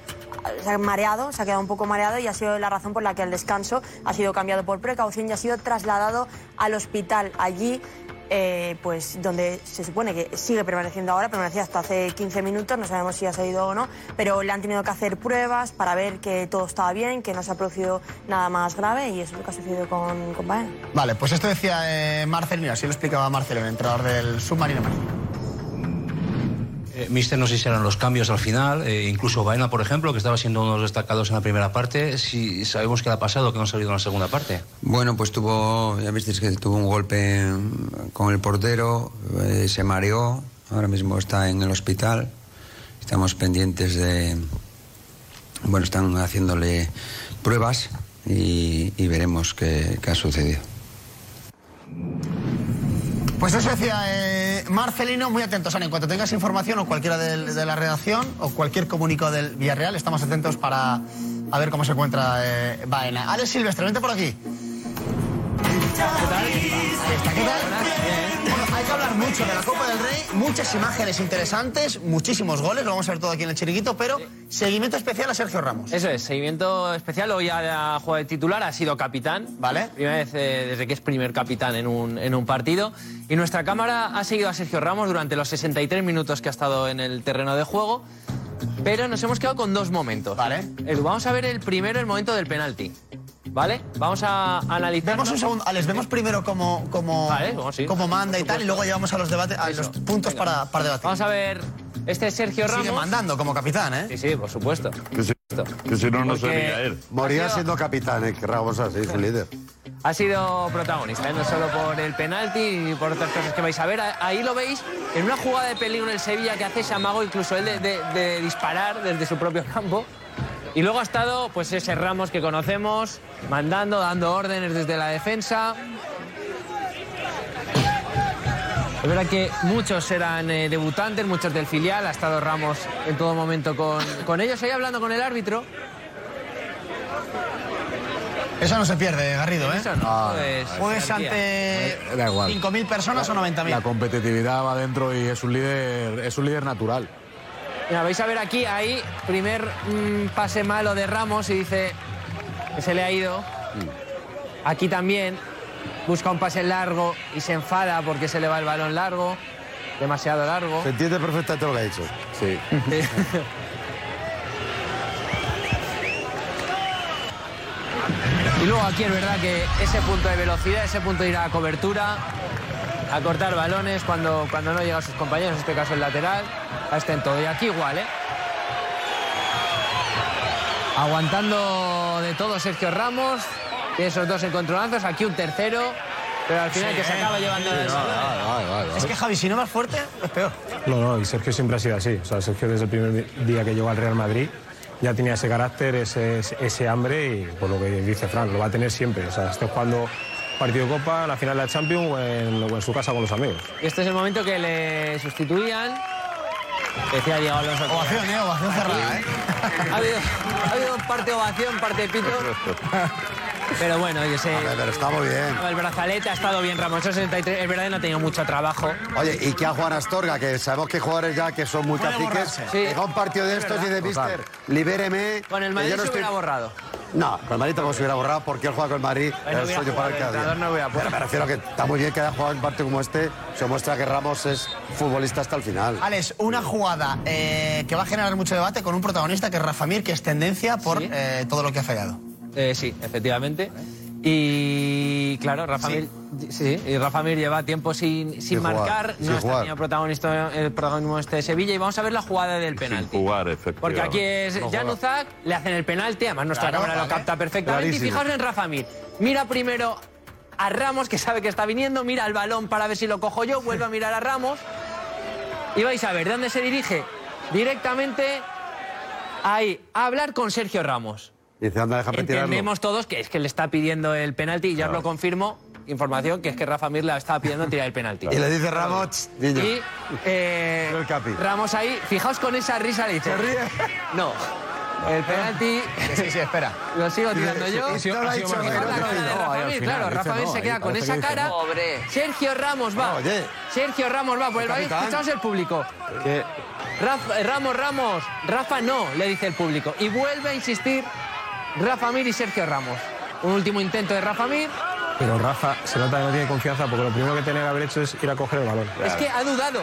mareado, se ha quedado un poco mareado y ha sido la razón por la que al descanso ha sido cambiado por precaución y ha sido trasladado al hospital allí. Eh, pues donde se supone que sigue permaneciendo ahora, permanecía hasta hace 15 minutos, no sabemos si ha salido o no, pero le han tenido que hacer pruebas para ver que todo estaba bien, que no se ha producido nada más grave y eso es lo que ha sucedido con, con Baena.
Vale, pues esto decía eh, Marcelino, así lo explicaba Marcelino, el entrenador del submarino marino.
Eh, Mister, no sé si eran los cambios al final, eh, incluso Baena, por ejemplo, que estaba siendo uno de los destacados en la primera parte, si sabemos qué le ha pasado, que no ha salido en la segunda parte.
Bueno, pues tuvo, ya visteis que tuvo un golpe con el portero, eh, se mareó, ahora mismo está en el hospital, estamos pendientes de, bueno, están haciéndole pruebas y, veremos qué ha sucedido.
Pues eso decía eh, Marcelino, muy atentos, Ana, en cuanto tengas información o cualquiera de, la redacción o cualquier comunicado del Villarreal, estamos atentos para a ver cómo se encuentra eh, Baena. Alex Silvestre, vente por aquí. ¿qué tal? Mucho de la Copa del Rey, muchas imágenes interesantes, muchísimos goles, lo vamos a ver todo aquí en el chiringuito, pero seguimiento especial a Sergio Ramos.
Eso es, seguimiento especial. Hoy ha jugado de titular, ha sido capitán.
Vale.
Primera vez eh, desde que es primer capitán en un, en un partido. Y nuestra cámara ha seguido a Sergio Ramos durante los 63 minutos que ha estado en el terreno de juego. Pero nos hemos quedado con dos momentos.
Vale.
Vamos a ver el primero, el momento del penalti. ¿Vale? Vamos a analizar.
Vemos un segundo, Alex, vemos primero cómo, cómo,
Vale, bueno, sí.
cómo manda y tal, y luego llevamos a los debates, a los puntos para, para debatir.
Vamos a ver. Este es Sergio Ramos.
Sigue mandando como capitán, ¿eh?
Sí, sí, por supuesto.
Que si, que si no, no
Porque-
sería él.
Moría
sido-
siendo capitán, ¿eh? Que Ramos así, su líder.
ha sido protagonista, ¿eh? no solo por el penalti y por otras cosas que vais a ver. Ahí lo veis en una jugada de peligro en el Sevilla que hace Samago, incluso él de, de- de disparar desde su propio campo. Y luego ha estado pues ese Ramos que conocemos, mandando, dando órdenes desde la defensa. Es verdad que muchos eran eh, debutantes, muchos del filial, ha estado Ramos en todo momento con, con ellos. Ahí hablando con el árbitro.
Eso no se pierde, Garrido, ¿eh?
Eso no, es
Juegues
jerarquía.
ante
Da igual.
5.000 personas o 90.000.
La competitividad va dentro y es un líder, es un líder natural.
Mira, vais a ver aquí, ahí, primer mm, pase malo de Ramos y dice que se le ha ido. Aquí también busca un pase largo y se enfada porque se le va el balón largo, demasiado largo.
Se entiende perfectamente lo que ha dicho.
Sí.
Y luego aquí es verdad que ese punto de velocidad, ese punto de ir a cobertura, a cortar balones cuando, cuando no llega a sus compañeros, en este caso el lateral, a este en todo. Y aquí igual, ¿eh? Aguantando de todo Sergio Ramos, tiene esos dos encontronazos, aquí un tercero, pero al final
Sí,
que se
¿eh?
acaba llevando el balón.
Es que Javi, si no vas fuerte, es peor.
No, no, y Sergio siempre ha sido así. O sea, Sergio desde el primer día que llegó al Real Madrid ya tenía ese carácter, ese, ese hambre y por lo que dice Fran, lo va a tener siempre. O sea, esté jugando partido de Copa, la final de la Champions o en, o en su casa con los amigos.
Y este es el momento que le sustituían. Decía Diego Alonso.
Ovación, ¿eh? Ovación cerrada, ¿eh?
Ha habido, ha habido parte ovación, parte pito. Pero bueno, yo sé.
Pero está muy bien.
El brazalete ha estado bien, Ramos. Esos 63, es verdad que no ha tenido mucho trabajo.
Oye, y que a Juan Astorga, que sabemos que hay jugadores ya que son muy caciques.
Sí.
llega a un partido de
Es
estos y de mister, libéreme.
Con el Madrid
yo no
se
estoy-
hubiera borrado.
No, con el Madrid tampoco se hubiera borrado porque él juega con el Madrid.
Ahí no
el sueño para el cada día.
no hubiera
Pero me refiero a que está muy bien que haya jugado un partido como este. Se muestra que Ramos es futbolista hasta el final.
Alex, una jugada eh, que va a generar mucho debate con un protagonista que es Rafa Mir, que es tendencia por eh, todo lo que ha fallado.
Eh, sí, efectivamente. Y claro, Rafa
Sí.
Mir, sí, y Rafa Mir lleva tiempo sin, sin,
jugar,
marcar,
sin
no está teniendo protagonista, el protagonismo este de Sevilla y vamos a ver la jugada del
Sin
penalti.
jugar, efectivamente.
Porque aquí es
No
Jan. Uzak, le hacen el penalti, además nuestra
Claro,
cámara lo capta perfectamente. Y fijaos en Rafa Mir. Mira primero a Ramos, que sabe que está viniendo, mira el balón para ver si lo cojo yo, vuelve a mirar a Ramos. Y vais a ver, ¿de dónde se dirige? Directamente ahí, a hablar con Sergio Ramos.
Dice, anda, déjame.
Entendemos todos que es que le está pidiendo el penalti y ya os lo confirmo. Información que es que Rafa Mir le estaba pidiendo tirar el penalti.
Y le dice Ramos, niño.
Y eh,
El capi.
Ramos ahí, fijaos con esa risa, le dice.
Se ríe.
No. El penalti.
Sí, sí, espera.
Lo sigo tirando yo.
Y si no lo ha dicho, no,
la
no,
ahí al final,
claro,
dice
Rafa Mir
no,
se
ahí
queda con
parece
esa
que dice
cara.
Pobre.
Sergio Ramos va.
Oye.
Sergio Ramos va. Pues ahí
capitán.
escuchamos el público.
Que-
Rafa- Ramos, Ramos, Rafa no, le dice el público. Y vuelve a insistir Rafa Mir y Sergio Ramos. Un último intento de Rafa Mir.
Pero Rafa se nota que no tiene confianza porque lo primero que tiene que haber hecho es ir a coger el balón.
Es que ha dudado.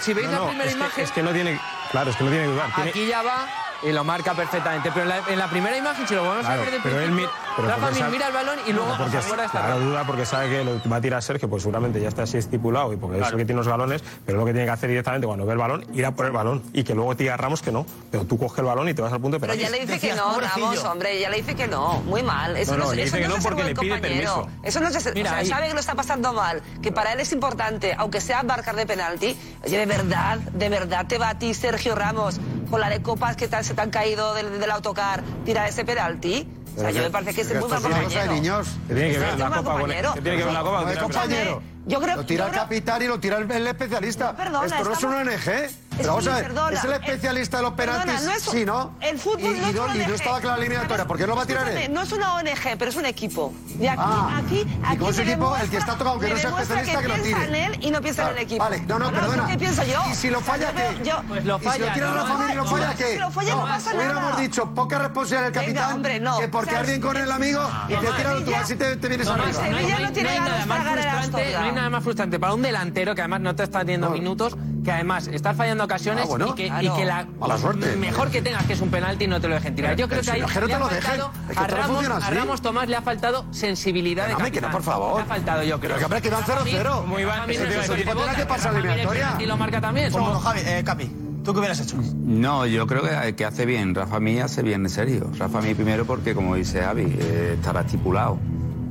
Si veis
No,
la
no,
primera
es,
imagen,
que, es que no tiene. Claro, es que no tiene que dudar. Tiene-
aquí ya va y lo marca perfectamente. Pero en la, en la primera imagen, si lo volvemos
Claro,
a ver de
pero él
principio,
mi- pero
Rafa
sabe-
mira el balón y luego
porque
a favor de esta
claro, duda porque sabe que lo va a tirar Sergio, pues seguramente ya está así estipulado y porque es el que tiene los balones, pero lo que tiene que hacer directamente cuando ve el balón, ir a por el balón y que luego te diga Ramos que no, pero tú coges el balón y te vas al punto de
Pero
penalti.
ya le dice que no. Ramos, hombre, ya le dice que no. Muy mal. Eso
No,
no,
no,
es-
le
eso
dice que
no
porque le pide
compañero.
permiso.
Eso no es
Mira,
o sea,
ahí.
sabe que lo está pasando mal, que para él es importante, aunque sea marcar de penalti. Oye, de verdad, de verdad te va a ti, Sergio Ramos, con la de copas que tal se te han caído del, del autocar, tirar ese penalti. O sea, yo me parece que es muy mal
es una cosa de
compañero.
niños.
¿Qué tiene que ver la copa con
compañero.
¿Qué tiene que ver la copa
compañero.
Yo creo-
lo tira el capitán y lo tira el, especialista.
Perdona,
Esto no es un ONG. Pero vamos a ver,
perdona,
es el especialista de los
perdona,
penaltis,
no es
sí, ¿no?
El fútbol
y,
no
y
es
no,
una
y no estaba clara la eliminatoria, ¿por qué no va a tirar él?
No es una ONG, pero es un equipo. Y aquí,
Ah,
aquí,
y
aquí
como es
me
equipo, el que está tocado, aunque
me
no sea especialista, que lo
piensa
tire.
en él y no piensa en el
Claro,
equipo.
vale, no, no, perdona.
¿Qué pienso yo?
¿Y si lo falla,
Yo veo-
qué?
yo-
Pues lo falla, Y si lo tira
no,
Rafa y lo
no,
falla,
no,
¿qué?
Si lo falla no, pasa nada.
Hubiéramos dicho, poca responsabilidad del
Venga,
capitán,
hombre, no.
que por
O sea,
quedar bien con el amigo, y te tiras tú, así te, te vienes arriba.
Sevilla no tiene
hay
ganas
nada
para
más
ganar
no hay nada más frustrante para un delantero que además no te está teniendo minutos, que además estás fallando ocasiones
Ah, bueno.
y, que, y
Claro.
que la
Mala suerte.
mejor que tengas que es un penalti no te lo dejen tirar. Yo creo que ahí le ha faltado
Es que
a Ramos. Ramos Tomás le ha faltado sensibilidad
Pero, no,
capitán.
por favor.
Le ha faltado yo creo.
Pero que, hombre, que van 0-0.
Muy bien.
Ese equipo tiene que pasar la eliminatoria.
Y lo marca también.
Segundo, Javi, eh, Capi, ¿tú qué hubieras hecho?
No, yo creo que, que hace bien. Rafa Mí hace bien, en serio. Rafa Mí primero porque, como dice Javi, eh, estará estipulado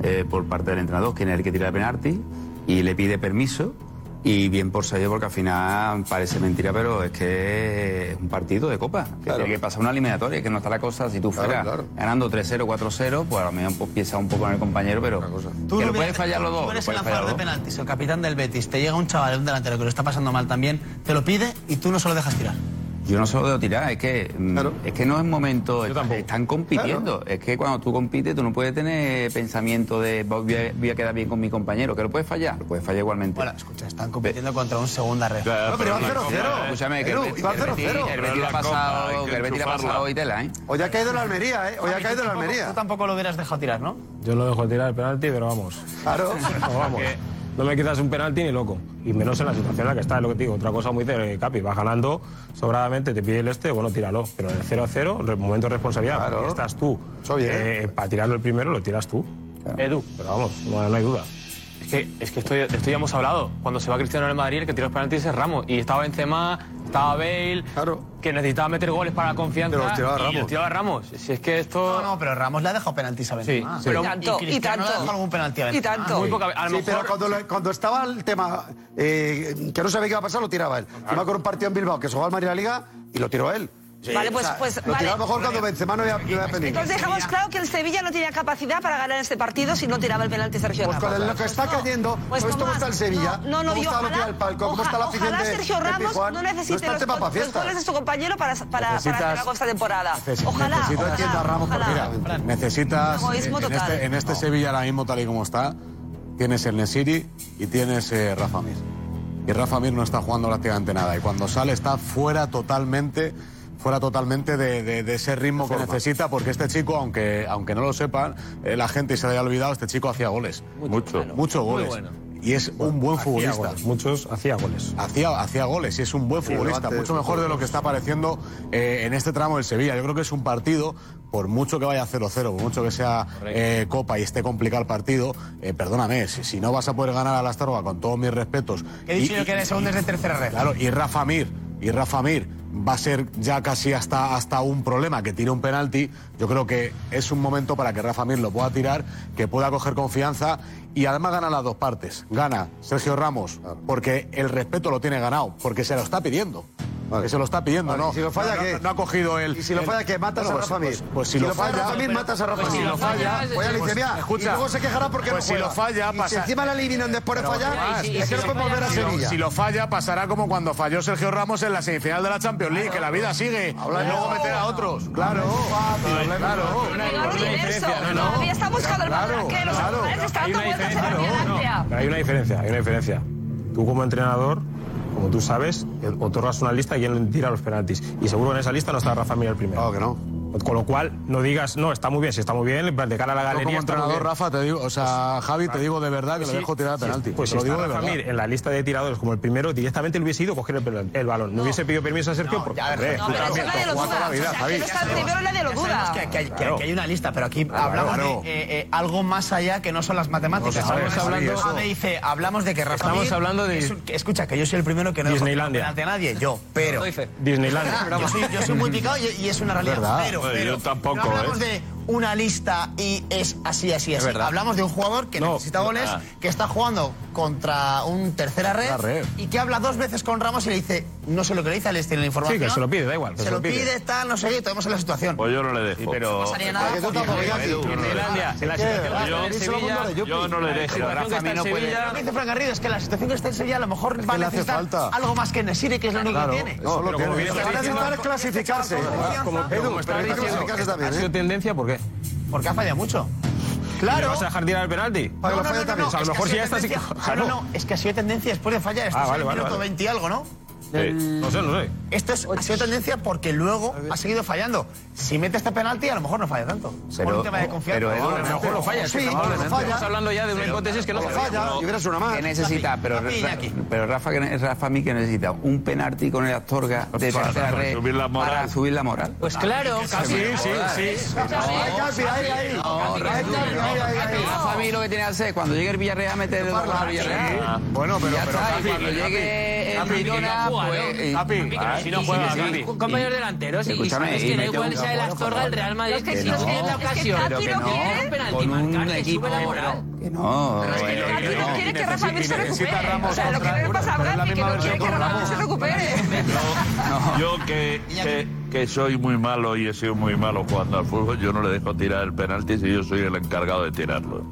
eh, por parte del entrenador quién es el que tira el penalti y le pide permiso. Y bien por sello, porque al final parece mentira, pero es que es un partido de copa. Que tiene que pasar una eliminatoria, que no está la cosa. Si tú fueras ganando 3-0, 4-0, pues a lo mejor pues, piensa un poco en el compañero, pero
Tú
que
no
lo
hubieras-
fallar los
tú
dos.
eres
lo
el lanzador de penaltis, el capitán del Betis. Te llega un chaval, un delantero que lo está pasando mal también, te lo pide y tú no se lo dejas tirar.
Yo no solo debo tirar, es que, mm, es que no es momento. Están compitiendo. Es que cuando tú compites, tú no puedes tener pensamiento de voy a, voy a quedar bien con mi compañero, que lo puedes fallar, lo puedes fallar igualmente.
Bueno, escucha, están compitiendo contra un segunda red.
No, pero iban 0-0.
Escúchame, que el
Edu,
Betis-
iban
que el Betis-
0-0.
el Betis le ha pasado, que el Betis le ha pasado hoy tela, ¿eh?
Hoy ha caído la Almería, ¿eh? Hoy ha caído la
Tú
Almería.
tampoco lo hubieras dejado tirar, ¿no?
Yo lo dejo tirar el penalti, pero vamos.
Claro.
Vamos. No me quitas un penalti ni loco. Y menos en la situación en la que está, es lo que te digo. Otra cosa muy de Capi, vas ganando sobradamente, te pide el este, bueno, tíralo. Pero en el 0-0, re- momento de responsabilidad,
Claro.
estás tú. Eh, para tirarlo el primero, lo tiras tú.
Edu.
Pero vamos, no, no hay duda.
Es que, es que esto, esto ya hemos hablado. Cuando se va Cristiano al Madrid, el que tiró los penaltis es Ramos. Y estaba Benzema, estaba Bale, que necesitaba meter goles para la confianza.
Pero los tiraba
y
Ramos.
los tiraba Ramos. Si es que esto...
No, no, pero Ramos le ha dejado penaltis a Benzema.
Sí, pero-
y,
Y tanto, y
Cristiano le ha
tanto.
dejado algún penalti a
Y
Benzema.
tanto. Muy poca- a lo
sí,
mejor-
pero cuando, lo- cuando estaba el tema eh, que no sabía qué iba a pasar, lo tiraba él. Iba con un partido en Bilbao que se jugaba al Madrid la Liga y lo tiró él.
Vale, pues- pues,
Lo
vale.
tiraba mejor cuando Benzema no había, no había pendiente.
Entonces dejamos claro que el Sevilla no tenía capacidad para ganar este partido si no tiraba el penalti Sergio
Pues
Ramos.
con lo que está cayendo,
Pues
pues ¿cómo
Tomás,
está el Sevilla?
No, no,
¿Cómo está lo que
ojalá,
hay al palco? ¿Cómo está la afición de-
Sergio
de
Ramos no
No
necesite
está el
los,
para
los
fiestas.
goles de su compañero para, para, para
Necesitas-
hacer algo esta temporada. Ojalá,
necesito
ojalá,
a Ramos porque
ojalá.
mira, necesitas
Egoísmo
en, en este, en este Sevilla ahora mismo tal y como está tienes el Nesiri y tienes eh, Rafa Mir y Rafa Mir no está jugando prácticamente nada y cuando sale está fuera totalmente fuera totalmente de, de- de ese ritmo que necesita porque este chico aunque aunque no lo sepan eh, la gente se le haya olvidado este chico hacía goles mucho muchos
Muy
goles
bueno.
y es un buen
Hacía
futbolista
goles, muchos hacía goles.
Hacía, hacía goles y es un buen
Sí,
futbolista, mucho
de
mejor de lo que está apareciendo eh, en este tramo del Sevilla. Yo creo que es un partido, por mucho que vaya 0-0, por mucho que sea eh, Copa y esté complicado el partido, eh, perdóname, si, si no vas a poder ganar a la Astorga con todos mis respetos.
He dicho
y-
yo que eres segundos de tercera red.
Claro, y Rafa Mir, y Rafa Mir va a ser ya casi hasta, hasta un problema que tire un penalti. Yo creo que es un momento para que Rafa Mir lo pueda tirar, que pueda coger confianza y además gana las dos partes. Gana Sergio Ramos porque el respeto lo tiene ganado, porque se lo está pidiendo. Que se lo está pidiendo,
Vale,
¿no?
¿y si lo falla,
no,
qué?
no- no ha cogido el.
¿Y si lo falla, qué? ¿Matas
Bueno,
a Rafa
pues-
Mir?
Pues, si,
Si
lo
falla. Rafa Mir, matas a Rafa
pues
Mir.
si lo falla.
Oye, le dice, mira,
escucha,
y luego se quejará porque
pues
no
si
juega.
lo falla,
Y si encima la eliminan después de fallar, es que no puede volver a
si
Sevilla.
Si lo falla, pasará como cuando falló Sergio Ramos en la semifinal de la Champions League, que la vida sigue. Y luego meter a otros. Claro. Claro.
Todavía está buscando el balón. que los jugadores están dando vueltas en la vigilancia.
Pero hay una diferencia, hay una diferencia. Tú como entrenador, como tú sabes, eh, otorgas una lista y quién tira los penaltis. Y seguro que en esa lista no está Rafa Mir el primero.
que no.
Con lo cual, no digas, no, está muy bien, si está muy bien, de cara a la
Yo
galería.
como entrenador. Rafa, te digo, o sea, Javi, te digo de verdad que
Pues
le
sí,
dejo tirar
sí,
penalti.
Pues si
lo digo
Rafa
verdad.
Mir en la lista de tiradores como el primero, directamente le hubiese ido a coger el, el balón. No, hubiese pedido permiso a Sergio. por- hombre,
No, pero eso nadie lo
juega toda
duda.
la vida,
O sea,
Javi.
que no está el primero, nadie lo
Ya
duda.
que, que hay, que-
Claro.
que hay una lista, pero aquí
Claro,
hablamos
claro.
de eh, eh, algo más allá que no son las matemáticas.
No
Estamos hablando,
eso.
Ave dice, hablamos de que Rafa
Estamos
Mir
hablando de-
escucha, que yo soy el primero que no dejo a nadie, yo, pero...
Disneylandia.
Yo soy, muy picado y, es una realidad. Pero,
Bueno, yo tampoco,
no
¿eh?
de una lista y es así, así, así.
Verdad.
Hablamos de un jugador que necesita goles, que está jugando contra un tercera red, y que habla dos veces con Ramos y le dice, no sé lo que le dice, le tiene la información.
Sí, que se lo pide, da igual.
Se, lo, pide.
pide,
tal, no sé, y tenemos en la situación.
Pues yo no le dejo. Pero...
No pasaría nada.
Yo, yo no le
Fran Garrido es que la situación que está en Sevilla a lo mejor va a necesitar algo más que Nesiri, que es lo único que tiene.
No, lo tiene. Clasificarse. Clasificarse también.
Ha sido
¿eh?
tendencia porque
porque ha fallado mucho. Claro.
Vas a dejar tirar el penalti?
No,
no. No, a lo mejor si ya está así.
Claro. No, no, es que ha sido tendencia después de fallar.
Ah, vale,
es
vale,
el minuto
vale.
20 y algo, ¿no? Sí.
No sé, no sé
esto es, ha sido tendencia porque luego ha seguido fallando. Si mete este penalti, a lo mejor no falla tanto.
Pero,
por un tema de confianza.
Pero
a lo mejor lo falla.
Sí,
Estamos hablando ya de una hipótesis que no
falla. Yo hubiera una más.
Que necesita, pero, pero Rafa, Rafa mí que necesita un penalti con el Astorga de tercera
para subir la moral.
Pues claro, casi.
Sí, sí, sí.
Hay casi, ahí.
Rafa mí lo que tiene que hacer cuando llegue el Villarreal meter el gol al Villarreal.
Bueno, pero
cuando llegue el Girona, pues
eh,
si no juega
Gaby. Compañeros delanteros.
Escúchame, es
que da igual sea de el Astorga, el Real Madrid.
Es que si
nos tiene la ocasión.
Pero que
no,
con un equipo... Que no.
Pero es que no quiere que Rafa Mir se recupere. O sea, lo que le pasa a Gaby, que no quiere que Rafa Mir se recupere.
Yo que que soy muy malo y he sido muy malo jugando al fútbol, yo no le dejo tirar el penalti si yo soy el encargado de tirarlo.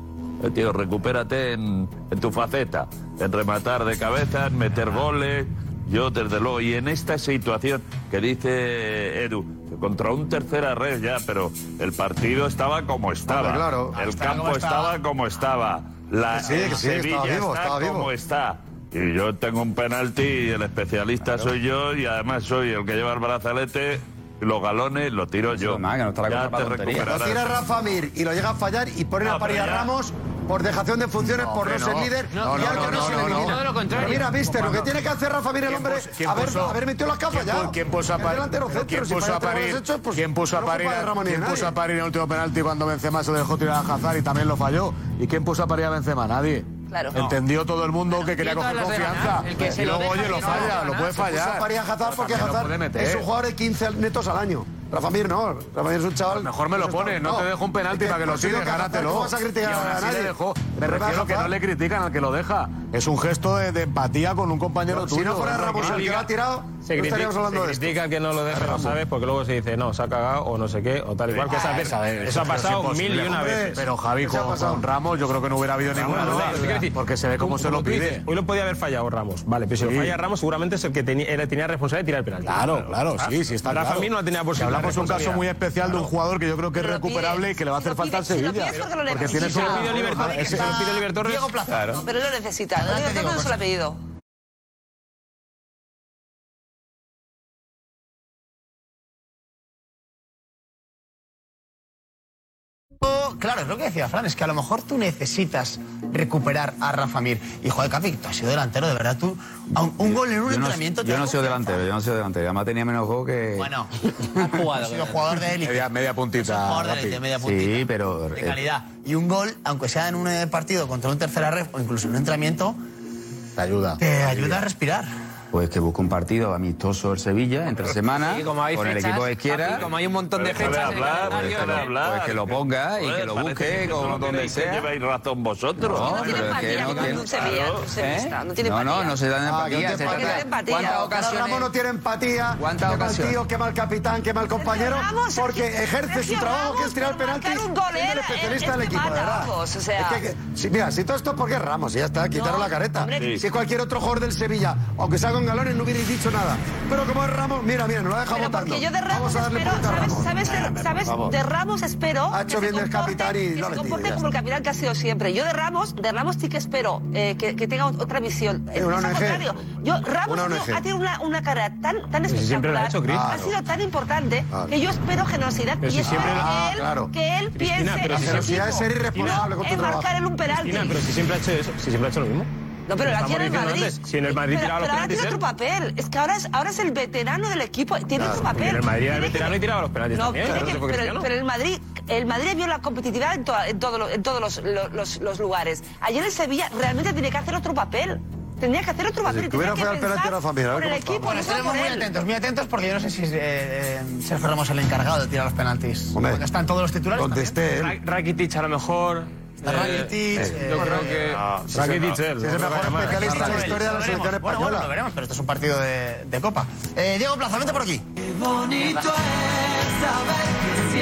Eh, tío, recupérate en, en tu faceta, en rematar de cabeza, en meter goles, yo, desde luego, y en esta situación que dice Edu, contra un tercera red ya, pero el partido estaba como estaba.
Claro.
El campo
estaba.
como estaba. La
sí, sí,
Sevilla
vivo,
está
como vivo.
está. Y yo tengo un penalti y el especialista soy yo y además soy el que lleva el brazalete los galones lo tiro yo.
No
ya te
Lo tira Rafa Mir y lo llega a fallar y
pone
a Ramos por dejación de funciones, no, por no,
no,
ser líder
no,
y algo
no,
se.
Todo lo contrario.
Mira, mister, lo que tiene que hacer Rafa, mira el hombre, haber, haber metido las gafas ya.
¿Quién puso a París?
Pues,
¿Quién puso a
París?
¿Quién puso a
París?
¿Quién puso a en el último penalti cuando Benzema se lo dejó tirar a Hazard y también lo falló? ¿Y quién puso a París a Benzema? Nadie.
Claro.
Entendió todo el mundo que quería coger confianza.
Que
y luego, oye, lo falla,
lo
puede fallar.
Puso a a Hazard porque Hazard es un jugador de 15 netos al año. Rafa Mir no, Rafa Mir es un chaval.
Mejor me lo pone, no, te dejo un penalti para que lo tires, gánatelo.
No vas a criticar a nadie.
Dejó. Me refiero que no le critican al que lo deja. Es un gesto de, empatía con un compañero tuyo.
Si no fuera Ramos el que lo ha tirado
se, critica, que no lo dejan, no ¿sabes? Porque luego se dice, no, se ha cagado o no sé qué, o tal igual que. ¿eh? Eso, ha pasado mil y una vez. Pero Javi, con, con, Ramos yo creo que no hubiera habido ninguna duda. ¿eh? Porque, se ve cómo se lo pide. Hoy lo podía haber fallado Ramos, vale, pero si lo falla Ramos seguramente es el que tenía, tenía responsabilidad de tirar el penalti.
Claro, claro, sí, sí está
Rafa
claro.
no la
tenía
por
Hablamos un caso muy
especial de un jugador que yo creo que es recuperable y que le va a hacer falta al Sevilla.
Porque
tiene su...
Diego Plaza.
Pero lo necesita, no se lo ha pedido.
Claro, es lo que decía Fran, es que a lo mejor tú necesitas recuperar a Rafa Mir. Y joder, Capi, tú has sido delantero, de verdad, tú. Un, gol en un
yo
entrenamiento. No,
yo no he
sido
delantero, yo no he sido delantero. Además tenía menos juego que.
Bueno, has jugado. Sido eh. jugador de élite.
Media, media puntita.
Jugador de élite, media puntita.
Sí, pero.
De
eh,
calidad. Y un gol, aunque sea en un eh, partido contra un tercera red o incluso en un entrenamiento.
Te ayuda.
Te ayuda a respirar
pues este que busca un partido amistoso el Sevilla entre semana con el equipo de izquierda.
Papi, como hay un montón de fechas. Pues
hablar,
pues, que lo, hablar, ponga y que lo busque
como
donde sea.
Lleváis razón vosotros.
No,
no
pero que no tiene.
No, tiene
no, no, no se dan
ah,
empatía. Se
empatía.
¿Cuántas ocasiones?
Ramos no tiene empatía.
¿Cuántas
ocasiones? Qué
mal
tío, qué mal capitán, qué mal compañero. Porque ejerce su trabajo que es tirar
penaltis.
Es el especialista del equipo, de verdad. Mira, si todo esto porque Ramos, ya está, quitaron la careta. Si cualquier otro jugador del Sevilla, aunque salga Ramón Galones no hubierais dicho nada. Pero como es Ramos, mira, mira, nos lo ha dejado votando.
Yo de Ramos espero,
Ramos.
¿Sabes? sabes,
sabes
de Ramos espero.
Ha hecho
que
bien
se comporte,
y
que se comporte como el capitán que ha sido siempre. Yo de Ramos, de Ramos sí que espero eh, que, que, tenga otra visión.
Eh,
es una
ONG.
contrario. Yo, Ramos
una
ha tenido una, una, cara tan, tan
especial. Ha hecho, Chris.
Ha sido tan importante
claro.
que yo espero generosidad.
Pero
y
si
espero que él,
claro.
que él
Cristina,
piense.
Si
generosidad es ser irresponsable con trabajo.
Es marcar el un penalti.
Cristina, pero si siempre ha hecho eso, si siempre ha hecho lo mismo
en el Madrid pero,
tiraba los
pero ahora
penaltis
tiene
él.
otro papel. Es que ahora es, ahora es el veterano del equipo. Tiene otro papel.
en el Madrid era el
Tiene que-
veterano y tiraba los penaltis
No,
también,
tiene
claro,
que-
se fue
pero, pero el Madrid, el Madrid vio la competitividad en, toda- en todos los- en todos los, los- los- los lugares. Ayer el Sevilla realmente tiene que hacer otro papel. Tendría que hacer otro papel.
que hubiera
tenía
fallado el penalti
por el equipo,
Bueno, estaremos muy atentos, muy atentos porque yo no sé si eh, eh, Sergio Ramos es el encargado de tirar los penaltis.
Hombre,
están todos los titulares.
Donde esté
Rakitic a lo mejor.
Está Rakitic, eh,
yo creo que.
Ah,
Rakitic,
es el mejor especialista en la historia de la selección española. Bueno, bueno, lo veremos, pero esto es un partido de, de Copa. Eh, Diego Plaza, vente por aquí.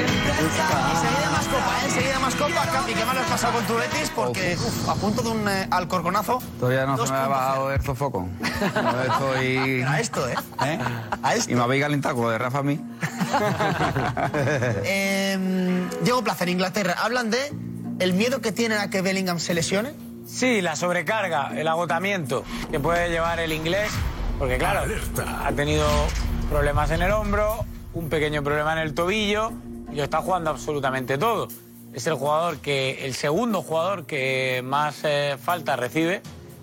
Enseguida más Copa, ¿eh? Enseguida más Copa. Capi, ¿qué mal has pasado con tu Betis? Porque, uf, a punto de un eh, alcorconazo.
Todavía no se me ha
2.0.
bajado el sofoco. No estoy...
A esto, ¿eh?
¿Eh?
A esto.
Y me habéis calentado con lo de Rafa a mí.
Eh, Diego Plaza, en Inglaterra, hablan de el miedo que tienen a que Bellingham se lesione.
Sí, la sobrecarga, el agotamiento que puede llevar el inglés, porque claro, ha tenido problemas en el hombro, un pequeño problema en el tobillo y lo está jugando absolutamente todo. Es el jugador que, el segundo jugador que más eh, falta recibe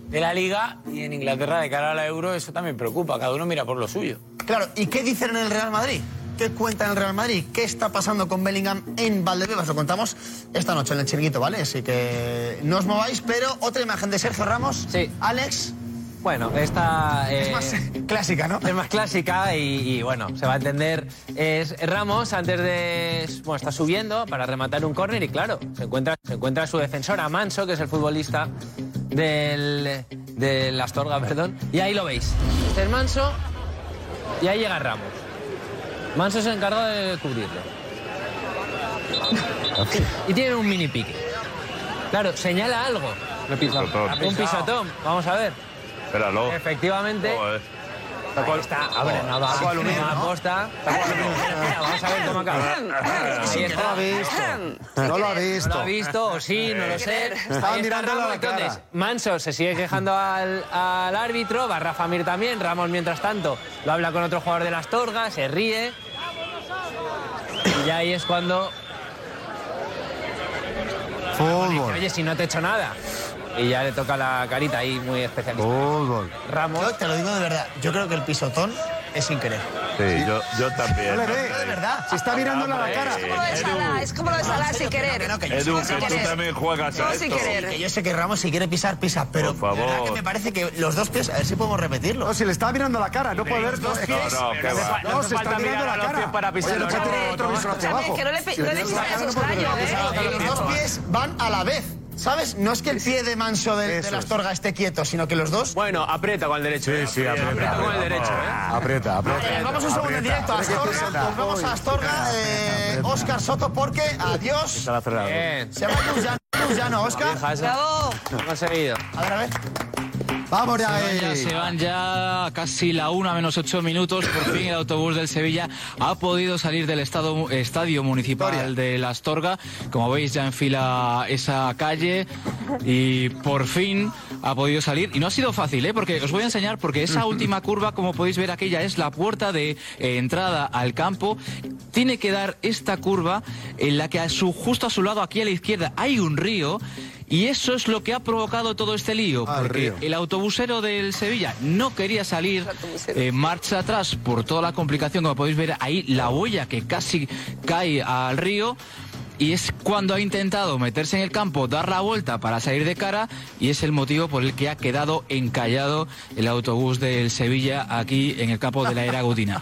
de la liga y en Inglaterra de cara a la Euro eso también preocupa, cada uno mira por lo suyo.
Claro, ¿y qué dicen en el Real Madrid? ¿Qué cuentan en el Real Madrid? ¿Qué está pasando con Bellingham en Valdebebas? Lo contamos esta noche en el chiringuito, ¿vale? Así que no os mováis, pero otra imagen de Sergio Ramos. Sí. Alex.
Bueno, esta...
Es
eh,
más clásica, ¿no?
Es más clásica y, y, bueno, se va a entender. Es Ramos antes de... Bueno, está subiendo para rematar un córner y claro, se encuentra, se encuentra su defensor Amanso, que es el futbolista del, del Astorga, perdón. Y ahí lo veis. Es Manso y ahí llega Ramos. Manso se encarga de cubrirlo. Y tiene un mini pique. Claro, señala algo.
Pisotón.
Un pisotón. Vamos a ver.
Espéralo.
Efectivamente.
Joder.
Ahí está, abre, mira, vamos a ver cómo acaba. Ahí está.
No lo ha visto. No lo ha visto.
No lo ha visto, o sí, no lo sé.
Estaba
Ahí está
mirándolo a
Ramos,
la cara.
entonces, Manso se sigue quejando al, al árbitro, va Rafa Mir también, Ramos mientras tanto lo habla con otro jugador de las Torgas, se ríe. Y ahí es cuando,
Fútbol.
oye, si no te he hecho nada. Y ya le toca la carita ahí muy especialista.
Fútbol.
Ramos.
Yo te lo digo de verdad. Yo creo que el pisotón es sin querer.
Sí, yo, yo también.
No le ve.
De verdad.
Se está mirándole a la cara.
Es como lo de Salah, es como lo de Salah sin querer.
Edu,
sin
que tú
querer.
también juegas a esto.
querer.
Que yo sé que Ramos si quiere pisar, pisa, pero
Por
verdad
favor.
que me parece que los dos pies, a ver si podemos repetirlo.
No, si le está mirando a la cara, no puede ver.
dos pies,
No, no, que va.
no, se está mirando a la cara.
para pisar
Oye,
los
otro abajo.
que no le, no le callos,
ver.
¿eh?
Los dos pies van a la vez. ¿Sabes? No es que el pie de Manso de, la. Astorga esté quieto, sino que los dos.
Bueno, aprieta con el derecho.
Sí,
¿eh?
sí, aprieta.
Aprieta con el derecho, ¿eh?
Aprieta, aprieta.
Vamos un segundo en directo a Astorga. Nos vamos a Astorga. Eh, Oscar Soto, porque adiós. Se va Luz Llano, Oscar.
Bravo.
Lo ha conseguido.
A ver, a ver.
Vamos ya
Se van ya,
ahí.
se van ya casi la una menos ocho minutos. Por fin el autobús del Sevilla ha podido salir del estado, estadio municipal
Victoria.
de la Astorga. Como veis ya enfila esa calle y por fin ha podido salir. Y no ha sido fácil, ¿eh? porque os voy a enseñar, porque esa última curva, como podéis ver, aquella es la puerta de eh, entrada al campo. Tiene que dar esta curva en la que a su, justo a su lado, aquí a la izquierda, hay un río. Y eso es lo que ha provocado todo este lío,
Ah, el
porque el autobusero del Sevilla no quería salir eh, marcha atrás por toda la complicación, como podéis ver ahí, la huella que casi cae al río. Y es cuando ha intentado meterse en el campo, dar la vuelta para salir de cara, y es el motivo por el que ha quedado encallado el autobús del Sevilla aquí en el campo de la era Gudina.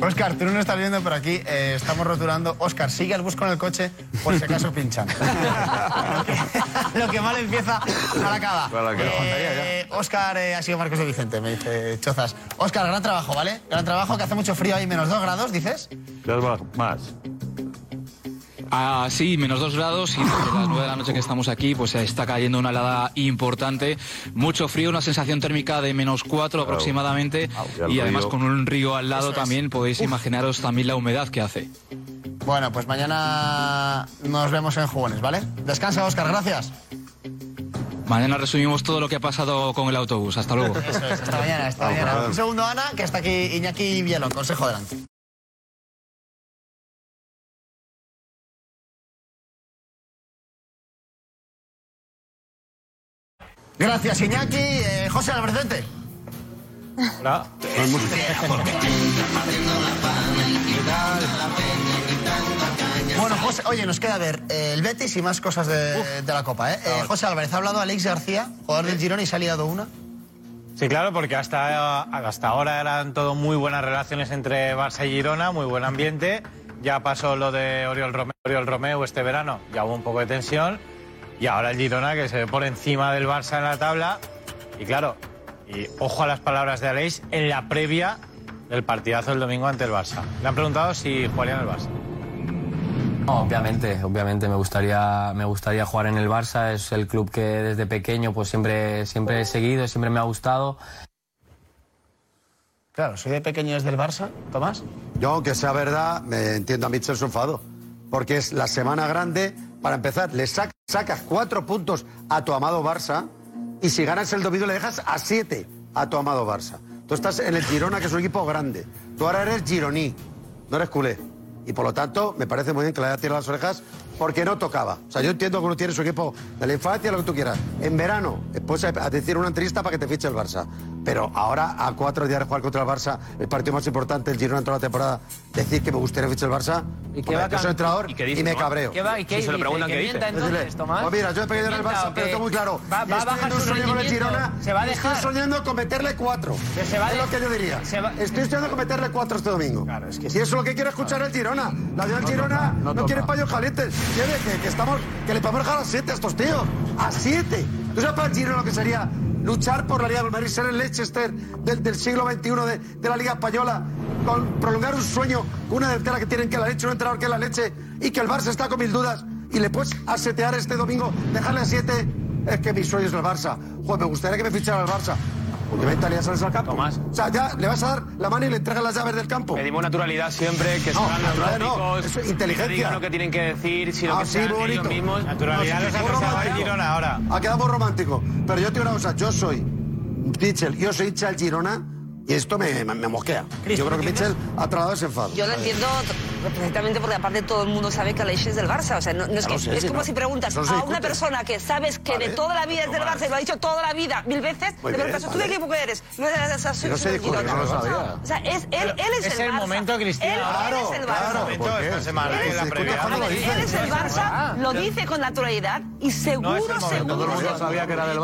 Oscar, tú no lo estás viendo, pero aquí eh, estamos rotulando. Oscar, sigue al bus con el coche por si acaso pinchan. lo, que, mal empieza, mal acaba. Eh, Oscar eh, ha sido Marcos de Vicente, me dice Chozas. Oscar, gran trabajo, ¿vale? Gran trabajo, que hace mucho frío ahí, menos dos grados, dices.
Más.
Ah, sí, menos dos grados y desde las nueve de la noche que estamos aquí, pues está cayendo una helada importante, mucho frío, una sensación térmica de menos cuatro aproximadamente
Y al
y además con un río al lado
Eso es.
también podéis imaginaros también la humedad que hace.
Bueno, pues mañana nos vemos en Jugones, ¿vale? Descansa, Oscar, gracias.
Mañana resumimos todo lo que ha pasado con el autobús. Hasta luego.
Eso es, hasta mañana, hasta mañana. Un segundo, Ana, que está aquí Iñaki Bielón, consejo delante. Gracias, Iñaki. Eh, José Albercente.
Hola.
Bueno, José, oye, nos queda ver eh, el Betis y más cosas de, de la Copa, ¿eh? Eh, José Álvarez, ha hablado Alex García, jugador del Girona, y se ha liado una.
Sí, claro, porque hasta, hasta ahora eran todo muy buenas relaciones entre Barça y Girona, muy buen ambiente. Ya pasó lo de Oriol Romeo, Oriol Romeo este verano, ya hubo un poco de tensión.
Y ahora el Girona que se ve por encima del Barça en la tabla. Y claro, y ojo a las palabras de Aleix en la previa del partidazo del domingo ante el Barça. Le han preguntado si jugaría en el Barça.
No, obviamente, obviamente me gustaría, me gustaría jugar en el Barça. Es el club que desde pequeño pues siempre, siempre he seguido, siempre me ha gustado.
Claro, soy de pequeño desde el Barça, Tomás.
Yo, aunque sea verdad, me entiendo a Mitchell su enfado. Porque es la semana grande. Para empezar, le sac- sacas cuatro puntos a tu amado Barça. Y si ganas el domingo, le dejas a siete a tu amado Barça. Tú estás en el Girona, que es un equipo grande. Tú ahora eres gironí, no eres culé. Y por lo tanto, me parece muy bien que le haya tirado las orejas porque no tocaba. O sea, yo entiendo que uno tiene su equipo de la infancia, lo que tú quieras. En verano, después a decir una entrevista para que te fiche el Barça. Pero ahora, a cuatro días de jugar contra el Barça, el partido más importante, el Girona en toda la temporada, decir que me gustaría fichar el Barça,
¿Y qué
hombre,
va
yo soy entrenador
¿Y qué
me cabreo.
¿Qué va- y qué
Si se lo preguntan,
¿Que
¿qué
mienta
dice?
entonces,
Decirle,
Tomás?
Pues mira, yo he pequeño en el
¿Mienta
Barça, pero
qué?
está muy claro.
Va- va a
Estoy
bajar
en un
su
sueño con el. Girona.
Se va a
Estoy
dejar.
soñando con meterle cuatro.
Que se va
es
de-
lo que yo diría.
se va-
Estoy soñando con meterle cuatro este domingo. Si eso es lo que quiere escuchar el Girona. La de el Girona no, quiere paños calientes. Quiere que, que estamos, que le podemos dejar a siete a estos tíos. A siete. ¿Tú sabes para el Girona lo que sería luchar por la Liga del Madrid, ser el Leicester del, siglo XXI de, de la Liga Española, prolongar un sueño, una delantera que tienen que la leche, un entrenador que la leche, y que el Barça está con mil dudas, y le puedes asetear este domingo, dejarle a siete, es que mi sueño es el Barça. Joder, me gustaría que me fichara el Barça. Mentalidad sales al campo.
Tomás.
O sea, ya le vas a dar la mano y le entregas las llaves del campo.
Pedimos naturalidad siempre, que
No,
sean los
naturalidad no, eso es
que
inteligencia.
digan lo que tienen que decir, si lo
Ah,
que
sí,
sean
muy
ellos
bonito.
mismos.
Naturalidad
No, sí.
Girona ahora. Ha quedado muy romántico. Pero yo te digo una cosa, yo soy Mitchell, yo soy hincha del Girona y esto me, me, me mosquea. Yo creo que Mitchell ha trasladado ese enfado.
Yo lo entiendo perfectamente porque aparte todo el mundo sabe que Aleix es del Barça. O sea, no, no es, que,
sé,
es como
no.
si preguntas
no
a una persona que sabes que de toda la vida es del. Barça y lo ha dicho toda la vida, mil veces,
Muy
le
bien,
preguntas, ¿tú de qué equipo eres? No, es- es- es-
Que no se
soy
discute,
Girona.
no lo sabía.
O sea, es, él, él es,
Es
el
el
Barça.
momento, Cristina.
Él, él es el Barça.
claro.
Esta semana,
Él
la
dice.
Él es el Barça, lo dice con naturalidad y seguro, seguro,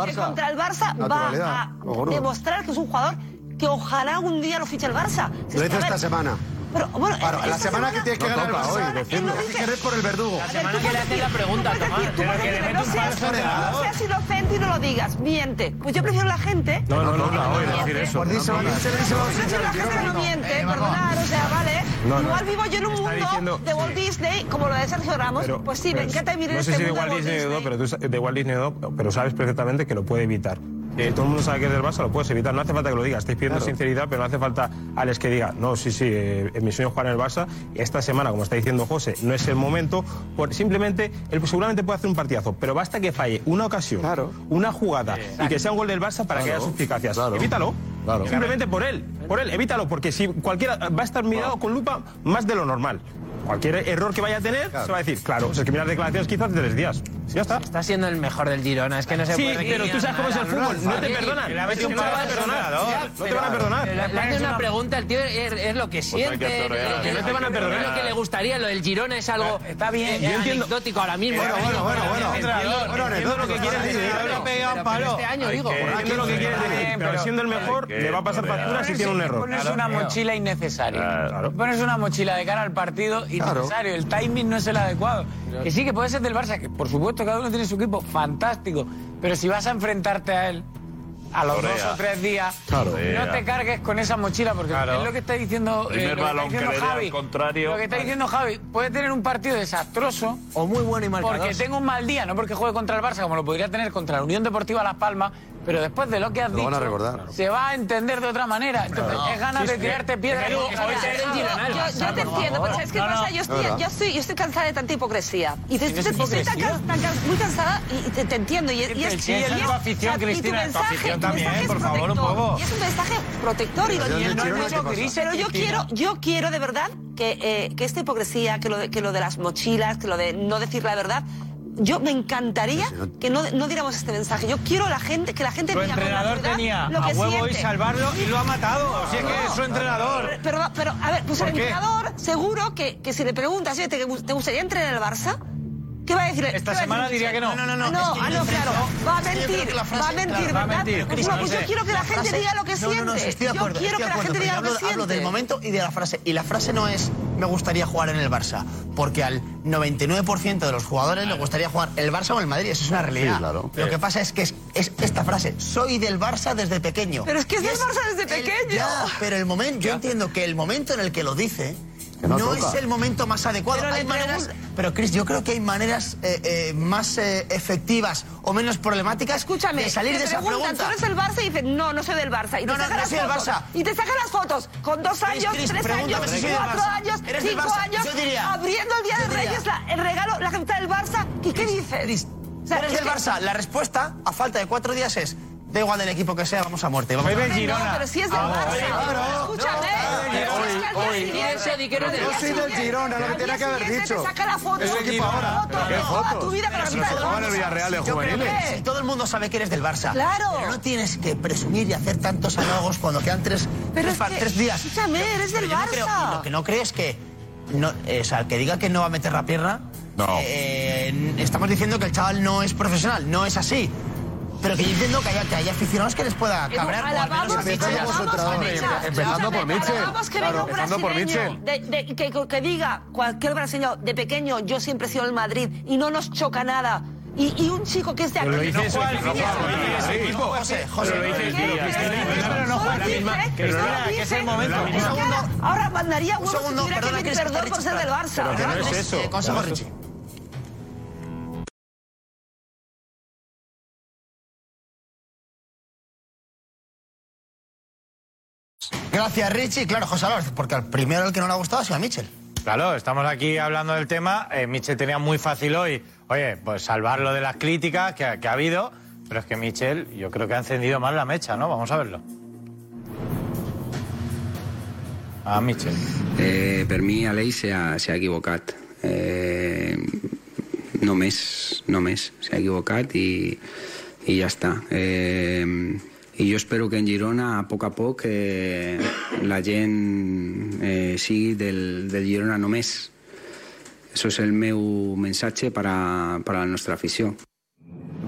que
contra el Barça va a demostrar que es un jugador que ojalá algún día lo fiche el Barça. Si
Lo
ver,
esta semana.
Pero, bueno,
Claro, la
esta
semana que tienes que No ganar el toca hoy, decirlo.
él lo dice.
que eres por el verdugo.
A ver,
semana que le hacen la pregunta, Tomás, pero que le
decir,
mete un
no seas-
falso entrenador.
No seas inocente y no lo digas, miente. Pues yo prefiero la gente.
No, no, no, no, hoy decir eso.
Díselo,
Yo prefiero la gente que no miente, perdonar, o sea, vale.
No, no.
Igual vivo yo en un
Está
mundo
diciendo-
de Walt Disney, como lo de Sergio Ramos.
Pero-
pues sí, me encanta vivir en
No sé
este
si de
mundo
Walt
de Walt
Disney no, tú sa- de Walt Disney pero sabes perfectamente que lo puede evitar. Eh, todo el mundo sabe que es del Barça, lo puedes evitar. No hace falta que lo digas. Estáis pidiendo
Claro.
sinceridad, pero no hace falta Alex que diga, no, sí, sí, eh, mi sueño es jugar en el Barça. Esta semana, como está diciendo José, no es el momento. Por, simplemente, él seguramente puede hacer un partidazo, pero basta que falle una ocasión, una jugada y que sea un gol del Barça para que haya suspicacias. Evítalo.
Claro.
Simplemente por él, por él, evítalo, porque si cualquiera va a estar mirado con lupa más de lo normal. Cualquier error que vaya a tener, se va a decir, claro, es que miras declaraciones quizás de tres días. Ya está.
Está siendo el mejor del Girona, es que no se
Sí,
puede
pero tú sabes cómo es el fútbol, no te perdonan.
Le hace
Es que no te van a perdonar. No te van a perdonar.
Le hace una pregunta, el tío es, es lo que
Pues
siente,
no te van a
es
perdonar.
lo que le gustaría, lo del Girona es algo
Está bien,
eh, anecdótico ahora mismo.
Bueno, bueno, bueno, bueno. Bueno,
Entiendo lo que quieres decir.
Un.
Este año, digo.
Lo que quieres decir, pero siendo el mejor, le va a pasar factura si tiene un error.
Pones una mochila innecesaria.
Claro.
Pones una mochila de cara al partido innecesario. El timing no es el adecuado. Que sí, que puede ser del Barça, que por supuesto cada uno tiene su equipo, fantástico. Pero si vas a enfrentarte a él a los dos o tres días, no te cargues con esa mochila, porque
Claro.
es lo que está diciendo, eh, lo que está diciendo
al
Javi.
contrario.
Lo que está diciendo Javi, puede tener un partido desastroso
O muy bueno y marcador.
porque tengo un mal día, no porque juegue contra el Barça, como lo podría tener contra la Unión Deportiva Las Palmas, pero después de lo que has
Lo
dicho,
van a recordar.
se va a entender de otra manera. Entonces, es ganas de tirarte piedras.
Pero te el
Yo, yo te entiendo, pero es que
No,
pasa,
no.
yo, estoy, yo, estoy, yo estoy cansada de tanta hipocresía. Y te-
no es
estoy, estoy tan,
hipocresía.
tan can- muy cansada y, te, te entiendo. Y, es- y es,
Sí, es tu afición, Cristina, es tu afición también, por favor, un poco.
Y es un mensaje protector. Y, lo,
Pero
no Pero yo quiero, yo quiero de verdad que, eh, que esta hipocresía, que lo, de, que lo de las mochilas, que lo de no decir la verdad. Yo me encantaría que no, no diéramos este mensaje. Yo quiero la gente, que la gente
Su entrenador tenía
lo
a
que
huevo y salvarlo y lo ha matado. Si es que es su entrenador.
Pero, pero, a ver, pues el entrenador, seguro que, que si le preguntas, oye, ¿te, te gustaría entrenar en el Barça? ¿Qué va a decir?
Esta
¿Qué va a
semana
decir?
diría que no.
No, no, no.
Ah, no,
ah,
es que
no, claro. Va a
yo
mentir. va a mentir,
claro, va a
¿verdad?
mentir.
Pues,
No
no, pues
sé.
yo quiero que la gente
frase-
diga lo que
no,
siente.
No, no, estoy de
yo
acuerdo.
quiero
estoy
que la gente diga lo que
hablo, hablo
siente.
del momento y de la frase. Y la frase no es me gustaría jugar en el Barça? Porque al 99% de los jugadores le gustaría jugar el Barça o el Madrid, eso es una realidad.
Sí, claro.
Lo
Eh.
que pasa es que es, es esta frase, soy del Barça desde pequeño.
Pero es que es del Barça desde
el-
pequeño.
ya, pero el momento, yo entiendo que el momento en el que lo dice
no
no,
toca.
es el momento más adecuado.
Pero
hay maneras, pero Chris, yo creo que hay maneras eh, eh, más eh, efectivas o menos problemáticas
Escúchame,
de salir
te
de esa pregunta.
¿tú eres del Barça? Y dices, no, no soy del Barça. Y
No,
te
no,
sacan
no
las
soy del
fotos.
Barça.
Y te sacan las fotos con dos
Chris,
años,
Chris,
tres años,
si
cuatro años,
¿Eres del
cinco
Barça?
años,
Yo diría-
abriendo el Día de Reyes la- el regalo, la camiseta del Barça. ¿Y qué dices?
Chris,
O sea,
¿eres
es
del Barça? La respuesta, a falta de cuatro días, es da igual del equipo que sea, vamos a muerte. Vamos a
del
muerte.
Girona.
No, pero si es del Barça.
claro.
Escúchame.
Hoy-
Yo soy del Girona, lo que tenía que haber dicho.
Saca la foto,
Es el equipo
foto,
ahora.
tu vida con la del Barça.
Villarreal de juveniles.
todo el mundo sabe que eres del Barça.
Claro.
Pero no tienes que presumir y hacer tantos halagos cuando quedan tres,
Pero
tres,
es
pa-
que,
tres días.
escúchame, eres del Barça.
lo que no creo es que. No, eh, o sea, el que diga que no va a meter la pierna.
No.
eh, estamos diciendo que el chaval no es profesional, no es así. Pero que yo entiendo que haya, que haya aficionados que les pueda al
alabamos.
Empezando por Mitchell.
que
Claro,
venga un
empezando por
brasileño,
Mitchell.
de- de- que, que diga cualquier brasileño de pequeño, yo siempre he sido el Madrid y no nos choca nada. Y, y un chico que es de aquí.
Pero lo dice.
José, José.
Ahora, mandaría que perdón por ser del Barça.
pero que no
¿verdad?
es eso. Eh, consejo, Richie. Gracias, Richie. Claro, José Álvarez, porque al primero el que no le ha gustado ha sido a Mitchell.
Claro, estamos aquí hablando del tema. Eh, Michel tenía muy fácil hoy, oye, pues salvarlo de las críticas que, ha- que ha habido. Pero es que Michel, yo creo que ha encendido más la mecha, ¿no? Vamos a verlo. A Michel.
Eh, per mi Aleix s'ha s'ha equivocat. Eh, només, només s'ha equivocat i, i ja està. Eh, I jo espero que en Girona, a poc a poc, eh, la gent eh, sigui del, del Girona només. Eso es el meu mensatge per a, per a la nostra afició.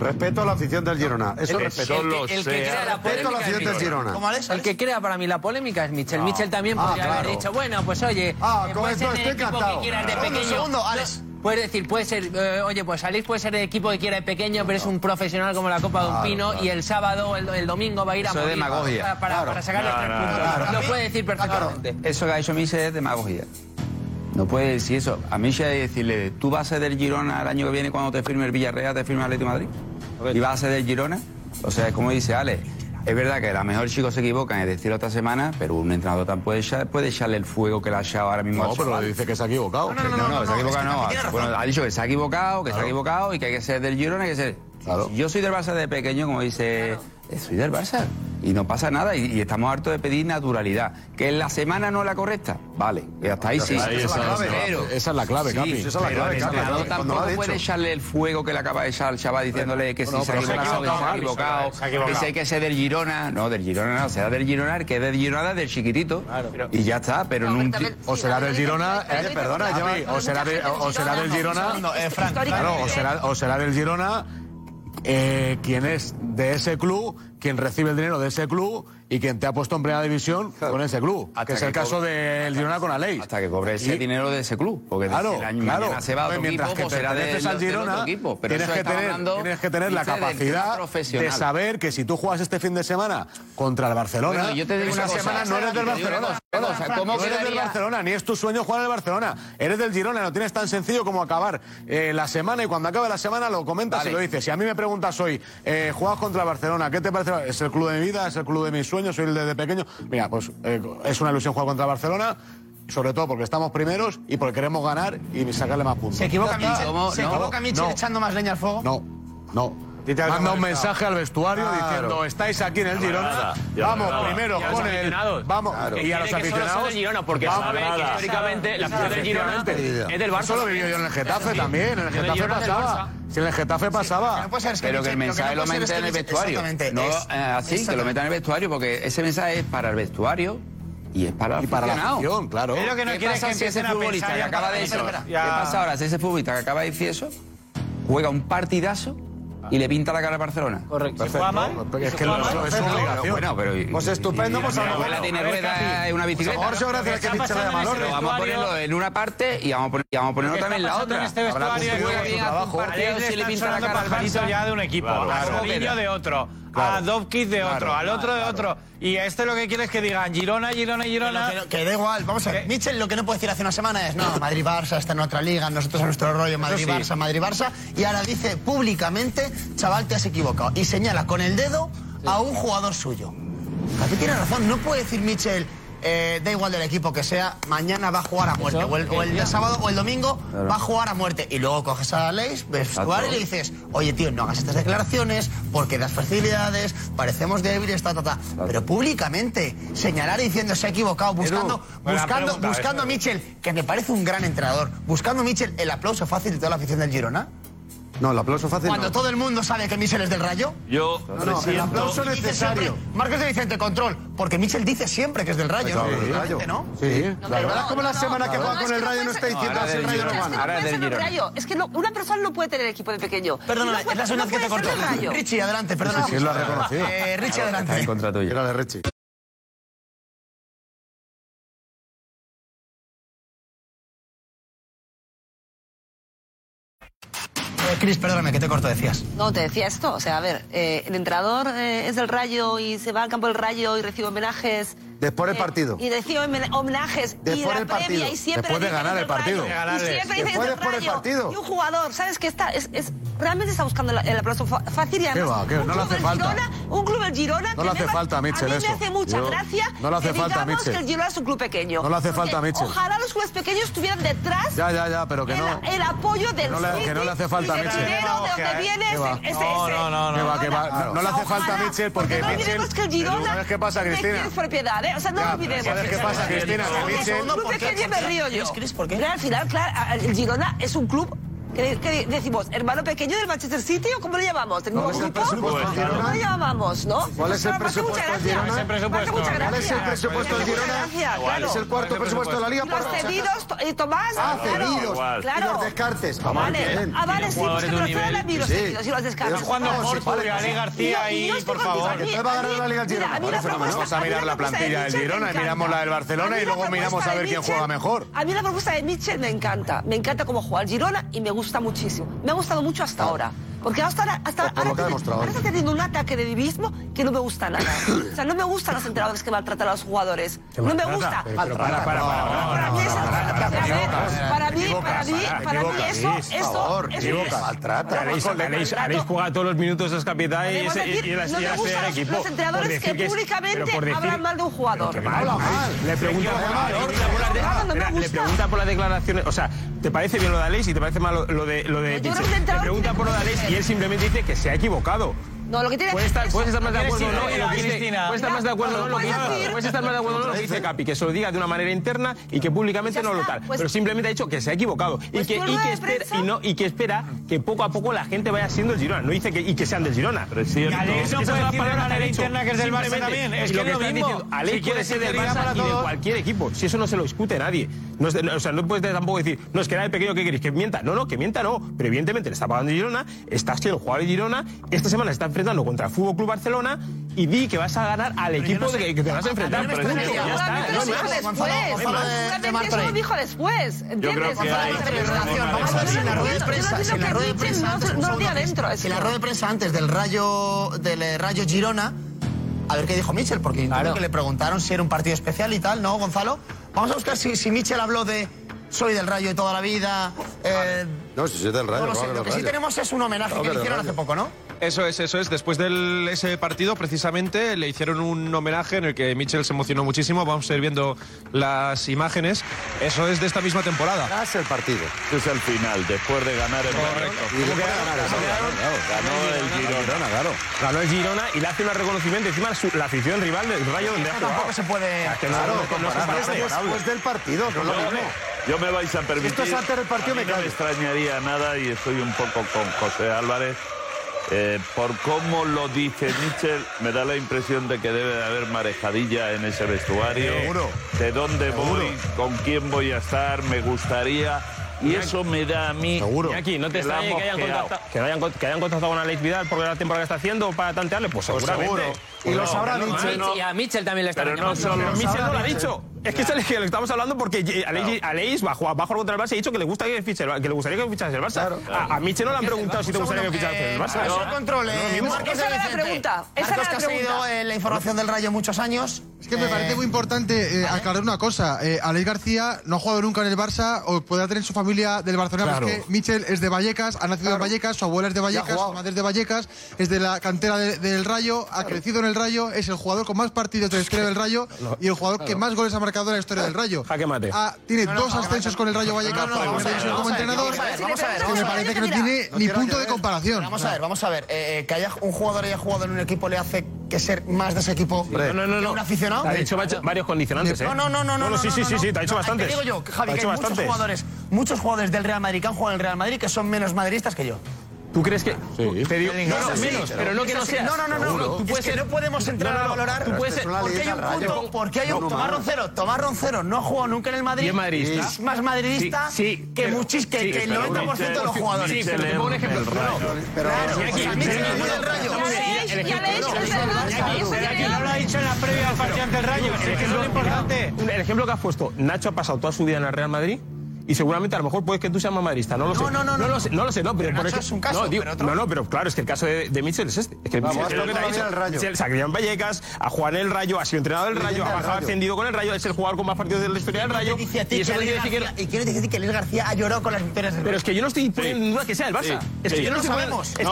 Respeto a la afición del Girona. Eso
El-
respeto.
el que- el que crea la
Respeto a la afición del. Girona.
El que crea para mí la polémica es Michel.
No.
Michel también
Ah,
podría haber
claro.
dicho, bueno, pues oye,
Ah,
eh,
con esto estoy
equipo
encantado.
que quieras de pequeño.
segundo, Alex.
Puedes decir, puede ser, eh, oye, pues Alex puede ser el equipo que quiera de pequeño, pero es un profesional como la Copa de un
Claro,
Pino
claro.
y el sábado, el, el domingo va a ir a
Eso es
morir
demagogia.
para, para, para sacar los
No,
tres
no,
puntos. Lo puede decir perfectamente.
Eso que ha hecho Michel es demagogia. No puede decir eso. A hay que decirle, ¿tú vas a ser del Girona el año que viene cuando te firme el Villarreal, te firme el Atlético de Madrid? ¿Y vas a ser del Girona? O sea, es como dice Ale, es verdad que a lo mejor el chico se equivoca en decirlo esta semana, pero un entrenador tan puede, echar- puede echarle el fuego que le ha echado ahora mismo
No,
al
pero dice que se ha equivocado.
No, no, se ha equivocado, no. Bueno, ha dicho que se ha equivocado, que se ha equivocado y que hay que ser del Girona, hay que ser.
Claro.
Yo soy del Barça de pequeño, como dice, soy del Barça. Y no pasa nada, y, y estamos hartos de pedir naturalidad. Que en la semana no es la correcta, vale, y hasta ahí sí.
Ahí esa es la clave.
Pero-
Esa es la clave,
Sí,
Capi. Esa es la clave, Capi.
tampoco puede echarle el fuego que le acaba de echar al chaval diciéndole que si
No,
se
se ha
equivocado, que se ha
equivocado,
equivocado,
se ha equivocado.
que si hay que ser del Girona. No, del Girona no, será del Girona, el que es del Girona del chiquitito. Y ya está, pero nunca...
O será del Girona, perdona, Javi, o será, del Girona, claro, o será del Girona eh, quien es de ese club, quien recibe el dinero de ese club y quien te ha puesto en primera división con ese club,
Hasta
que es
que
el caso del Girona con Aleix.
Hasta que cobre ese
Y-
dinero de ese club. Porque
Claro,
el año
claro.
mañana se va a otro
mientras
equipo,
que
será del-
al Girona,
equipo. Pero
tienes, que tener, tienes que tener la capacidad de saber que si tú juegas este fin de semana contra el Barcelona,
Bueno, yo te digo
esa
una cosa,
semana no eres del
una
Barcelona.
cosa, o sea, ¿cómo
no eres del Barcelona, ni es tu sueño jugar en el Barcelona. Eres del Girona, no tienes tan sencillo como acabar eh, la semana y cuando acabe la semana lo comentas
Vale.
y lo dices. Si a mí me preguntas hoy, eh, juegas contra el Barcelona, ¿qué te parece? Es el club de mi vida, es el club de mis sueños, soy el desde pequeño. Mira, pues eh, es una ilusión jugar contra el Barcelona. Sobre todo porque estamos primeros y porque queremos ganar y sacarle más puntos.
Se equivoca
¿Cómo?
se equivoca Mitchell
no.
echando más leña al fuego.
No, no. Manda un
molestado.
mensaje al vestuario Claro. diciendo estáis aquí en el Girona, vamos
nada.
primero con el vamos
Que
y a los aficionados
del Girona, porque
vamos,
sabe que históricamente la afición del Girona es del Barça.
Eso lo vivió yo en el Getafe
Sí.
también, en el Getafe pasaba. Si en el Getafe pasaba.
no puede ser, es que
Pero que el
lo
mensaje
no
lo
es
en el vestuario.
exactamente,
No,
es-
eh, así, que lo meta en el vestuario, porque ese mensaje es para el vestuario y es para el
Y para la afición, claro.
Lo que no
¿Qué
quiere
pasa
que
si ese futbolista que acaba de eso? ¿Qué pasa ahora si ese futbolista que acaba de decir eso juega un partidazo y le pinta la cara al Barcelona.
Correcto.
Perfecto. Es que es.
Bueno, pero...
Pues estupendo, pues
a
lo
mejor. tiene rueda, una bicicleta.
Gracias que
de. Vamos a ponerlo en una parte y vamos a ponerlo también en la otra. La cara
ya de un equipo, de otro.
Claro,
a Dovkis de otro, al otro de otro. Y este lo que quiere es que digan Girona, Girona, Girona.
Que, da igual, vamos a ver. Mitchell lo que no puede decir hace una semana es, no, Madrid-Barça está en otra liga, nosotros en nuestro rollo, Madrid-Barça. Madrid-Barça. Y ahora dice públicamente, chaval, te has equivocado. Y señala con el dedo a un jugador suyo. A ti tiene razón, no puede decir Mitchell eh, da igual del equipo que sea, mañana va a jugar a muerte. O el, o sábado o el domingo va a jugar a muerte. Y luego coges a Leis, ves jugar y le dices, oye tío, no hagas estas declaraciones porque das facilidades, parecemos débiles, ta, ta, ta. Pero públicamente, señalar diciendo se ha equivocado, buscando, buscando, buscando a Mitchell, que me parece un gran entrenador, buscando a Mitchell el aplauso fácil de toda la afición del Girona.
No, el aplauso fácil.
Cuando
no.
todo el mundo sabe que Michel es del rayo.
Yo,
no, no el aplauso necesario.
Siempre, Marcos de Vicente, control. Porque Michel dice siempre que es del rayo. ¿no?
Sí,
¿no?
Sí,
no, claro.
verdad, como la semana que juega con el rayo no está diciendo que el rayo no gana.
Ahora es del
rayo. Es que una persona no puede tener equipo de pequeño. Perdona,
es la segunda que te
cortó.
Richie, adelante, perdona.
Sí, sí, lo ha
eh, reconocido. Richie,
adelante. En contra tuyo.
Era de Richie.
Cris, perdóname, que te corto, decías.
No, te decía esto. O sea, a ver, eh, el entrenador eh, es del Rayo y se va al campo del Rayo y recibe homenajes.
Después del
eh,
partido.
Y recibe homenajes.
Después y
la
del partido.
Y siempre
después de ganar el partido.
Rayo, y siempre
después,
del
partido.
Y un jugador, ¿sabes qué está? Es, es, realmente está buscando la, el aplauso fácil y además, ¿Qué
va? ¿Qué?
Un
no
club
hace falta.
Girona, un club el Girona.
No le hace
me
falta a Mitchell
a mí
eso.
me hace mucha
Yo,
gracia.
No le hace falta a Mitchell.
que el Girona es un club pequeño.
No le hace falta a Mitchell.
Ojalá los clubes pequeños estuvieran detrás.
Ya, ya, ya, pero que no.
El apoyo del
que no le hace falta a
dinero de donde viene ese, ese,
No, no, no, no. Que va, no, no le hace falta a Mitchell porque
no
Mitchell.
Que el Girona
¿Sabes qué pasa, Cristina?
Es propiedad, ¿eh? O sea, no lo olvidemos.
¿Sabes qué pasa, Cristina? Que Mitchell.
¿Por qué
me río yo? Al final, claro, el Girona es un club ¿Qué, decimos? ¿Hermano pequeño del Manchester City o cómo le llamamos? ¿El nuevo ¿Cuál
es el presupuesto Girona?
no?
¿Cuál es el presupuesto muchas del
gracias.
Girona? ¿Cuál es el cuarto presupuesto de la liga? Y
cedidos, eh, Tomás,
Ah,
claro.
cedidos.
Claro.
los descartes.
Ah, vale, sí, pues que los cedidos y los descartes.
Jugando Ale García
y, este
por favor. va a ganar la Liga Girona. Vamos a mirar la
propuesta de
plantilla del Girona y miramos la del Barcelona y luego miramos a ver quién juega mejor.
A mí la propuesta de Mitchell me encanta. Me encanta cómo juega el Girona y me gusta gusta muchísimo. Me ha gustado mucho hasta ahora. Porque hasta, hasta
por
ahora, tiene, ahora, está teniendo un ataque de divismo que no me gusta nada. o sea, no me gustan los entrenadores que maltratan a los jugadores. No me gusta.
Para, para, para
para mí, para mí esto, esto, esto
es.
Maltrata.
Haréis, haréis, haréis todos los minutos los capitanes y, y, las
tiras
del equipo.
Los entrenadores que, públicamente hablan mal de un jugador.
Le pregunta por las declaraciones. O sea, ¿te parece bien lo de Aleix y te parece mal lo de Lo de le pregunta por lo de Aleix y él simplemente dice que se ha equivocado.
No, lo que tiene...
Puedes estar, puedes más de acuerdo no lo que dice... Puedes estar más de acuerdo o lo que dice... Puedes estar más de acuerdo o lo que dice Capi, que se lo diga de una manera interna y que públicamente no lo tal.
Pues
pero simplemente ha dicho que se ha equivocado y
pues
que, y que espera, y, que espera que poco a poco la gente vaya siendo el Girona. No dice que, y que sean del Girona.
Pero
sí,
Alex no puede decir de manera interna que es del Barça también. Es que
lo
mismo.
Alex puede ser del Barça y de cualquier equipo. Si eso no se lo discute nadie. o sea, no puedes tampoco decir, no, es que era de pequeño que queréis que mienta. No, no, que mienta no. Pero evidentemente le está pagando Girona, está siendo jugador de Girona, esta semana está enfrentando contra el Fútbol Club Barcelona y di que vas a ganar al equipo que, te vas a enfrentar.
Pero.
Ya, está. No,
después. Lo dijo después. ¿Entiendes? Yo
Vamos a ver la rueda de prensa, la rueda de prensa antes, del Rayo del eh, Rayo Girona a ver qué dijo Michel, porque le preguntaron si era un partido especial y tal, ¿no, Gonzalo? Vamos a buscar si, si Michel habló de soy del Rayo de toda la vida, eh,
no, si Rayo.
No lo, sé, lo que sí tenemos es un homenaje que le hicieron hace poco, ¿no?
Eso es, eso es. Después de ese partido, precisamente, le hicieron un homenaje en el que Mitchell se emocionó muchísimo. Vamos a ir viendo las imágenes. Eso es de esta misma temporada.
Es el partido.
Este es el final, después de ganar el
Correcto. Y
ganó el Girona.
claro. Ganó el Girona y le hace un reconocimiento. Encima la afición rival del Rayo donde ha.
Tampoco se puede...
Claro, después del partido. No lo mismo.
Yo me vais a permitir.
Esto es antes del partido,
a mí
me
no me
callo.
extrañaría nada y estoy un poco con José Álvarez. eh, por cómo lo dice Michel, me da la impresión de que debe de haber marejadilla en ese vestuario.
Seguro.
De dónde
Seguro.
voy, con quién voy a estar, me gustaría. Y eso me da a mí.
Seguro. Iñaki, no te
que
extrañe que hayan, contactado, que, hayan, con- que hayan contactado con Alex Vidal por la temporada que está haciendo para tantearle, pues
Pues
seguramente.
seguro. Y lo
no,
sabrá
no,
Mitchell.
no,
Y a Mitchell también le está
Pero no solo-
Mitchell no lo ha
Mitchell.
dicho. Es que es el que le estamos hablando porque eh, Aleix, Aleix va, a jugar, va a jugar contra el Barça y ha dicho que le, gusta que, fiche que le gustaría que fichase el Barça. A, a Mitchell no le han preguntado si te gustaría que fichase el Barça. No.
control, eh,
lo.
Marcos
Esa era la pregunta, esa era
que
la
ha seguido
pregunta.
eh, la información del Rayo muchos años.
Es que me parece muy importante eh, aclarar una cosa. Eh, Alex García no ha jugado nunca en el Barça o podrá tener su familia del Barcelona.
Claro.
pero es que Michel es de Vallecas, ha nacido en Vallecas, su abuela es de Vallecas, su madre es de Vallecas, es de la cantera de- del Rayo, ha crecido en el Rayo, es el jugador con más partidos de la historia del Rayo y el jugador que más goles ha marcado en la historia del Rayo.
Jaque mate.
Ah, tiene
No, no,
dos ascensos con el Rayo Vallecas
No, no, no,
para
vamos a
primera
ver,
división como
vamos a ver,
entrenador, que me parece que no tiene
No
ni punto de comparación.
Vamos a ver, vamos a ver. eh, eh, que haya un jugador haya jugado en un equipo le hace que ser más de ese equipo
No, no, no,
un aficionado.
Te ha dicho va- varios condicionantes, ¿eh?
No, no, no, no, no.
sí, sí, sí, sí, te ha dicho
No,
bastantes.
Te digo yo, Javi, que hay muchos
bastantes.
jugadores, muchos jugadores del Real Madrid que han jugado en el Real Madrid que son menos madridistas que yo.
¿Tú crees que.? Te digo, no, no,
sí,
menos, pero no que no.
No, no, no, no.
Seguro. Tú
Es
puedes
que
ser-
no podemos entrar
No, no,
a valorar
Tú puedes ser-
porque hay un punto, porque hay un Tomás Roncero, Tomás Roncero no ha jugado nunca en el Madrid.
Y es madridista.
Es más madridista
Sí, sí,
que
pero-
muchis que,
sí,
que el
pero
90% de los jugadores.
Sí, pero te pongo un ejemplo.
Pero
no lo ha dicho en la previa al partido ante el Rayo. El ejemplo importante. El ejemplo que has puesto, Nacho ha pasado toda su vida en el Real Madrid. Y seguramente a lo mejor puede que tú seas más madridista, no lo sé.
No, no, no, no.
lo sé, no lo sé, no, pero,
Pero
por
Nacho
que-
es un caso,
no, digo-
pero otro-
no, no, pero claro, es que el caso de, de Mitchell es este. Es que
Vamos,
es lo que te dicho.
el Rayo.
Se ha criado en Vallecas, ha jugado en el Rayo, ha sido entrenador del Rayo, ha bajado ascendido con el Rayo, es el jugador con más partidos de la historia del Rayo.
Dice a ti
Y eso
que
no quiere decir que.
Y quiero decir que Alex García ha llorado con las victorias del
Pero es que yo no estoy poniendo en duda que sea el Barça. Es que yo no
Lo
estoy poniendo, en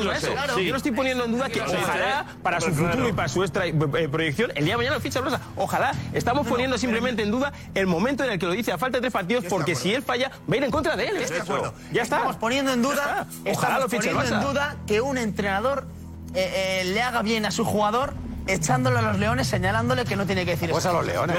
duda
lo
eso. Yo no estoy poniendo en duda que ojalá para su futuro y para su extra, eh, proyección el día de mañana lo ficha el Barça. Ojalá. Estamos poniendo simplemente en duda el momento en el que lo dice a falta de tres partidos porque si él falla va a ir en contra de él.
De acuerdo.
Ya está.
Estamos poniendo en duda.
Ojalá
estamos
lo
poniendo en duda que un entrenador eh, eh, le haga bien a su jugador echándolo a los leones, señalándole que no tiene que decir
Pues
eso.
a los leones.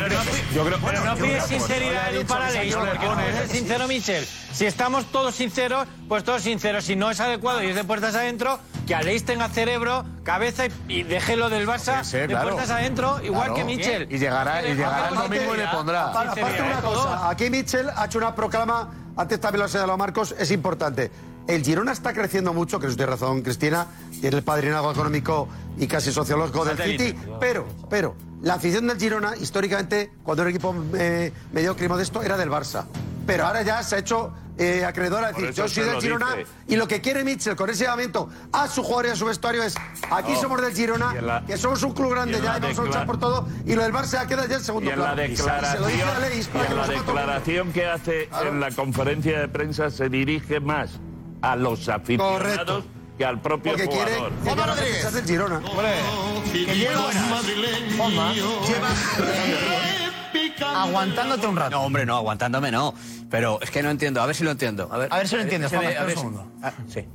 Yo creo
Pero no
yo
pides
creo que
sinceridad Edu, para no el sincero Michel. Si estamos todos sinceros, pues todos sinceros. Si no es adecuado y es de puertas adentro, que Aleix tenga cerebro, cabeza y, y deje lo del Barça
Sí, sí,
de
claro.
puertas adentro, igual
Claro.
que Michel.
Y llegará, y llegará el domingo y le pondrá. Aparte, una cosa, aquí Mitchell ha hecho una proclama, antes también lo ha señalado Marcos, es importante. El Girona está creciendo mucho, que tiene razón Cristina, tiene el padrinazgo económico y casi sociológico del. City, pero, pero, la afición del Girona, históricamente, cuando era un equipo eh, mediocre y modesto, era del Barça. Pero ahora ya se ha hecho eh, acreedora decir, yo soy del Girona,
dice.
y lo que quiere Mitchell con ese llamamiento a su jugador y a su vestuario es, aquí
No.
somos del Girona,
la-
que somos un club grande ya y vamos a luchar por todo, y lo del Barça queda ya en segundo
Y en la
plano. Y se lo
declaración,
dice a Aleix
y en la declaración que hace en la conferencia de prensa se dirige más a los aficionados
Correcto.
que al propio
Porque quiere
jugador.
que
Juanma Rodríguez.
defensa del Girona.
Que llevas, Juanma, llevas eh, aguantándote un rato.
No, hombre, no, aguantándome no. Pero es que no entiendo, a ver si lo entiendo. A ver,
A ver si lo entiendes, Juanma,
a ver
espera un segundo.
Ah, sí.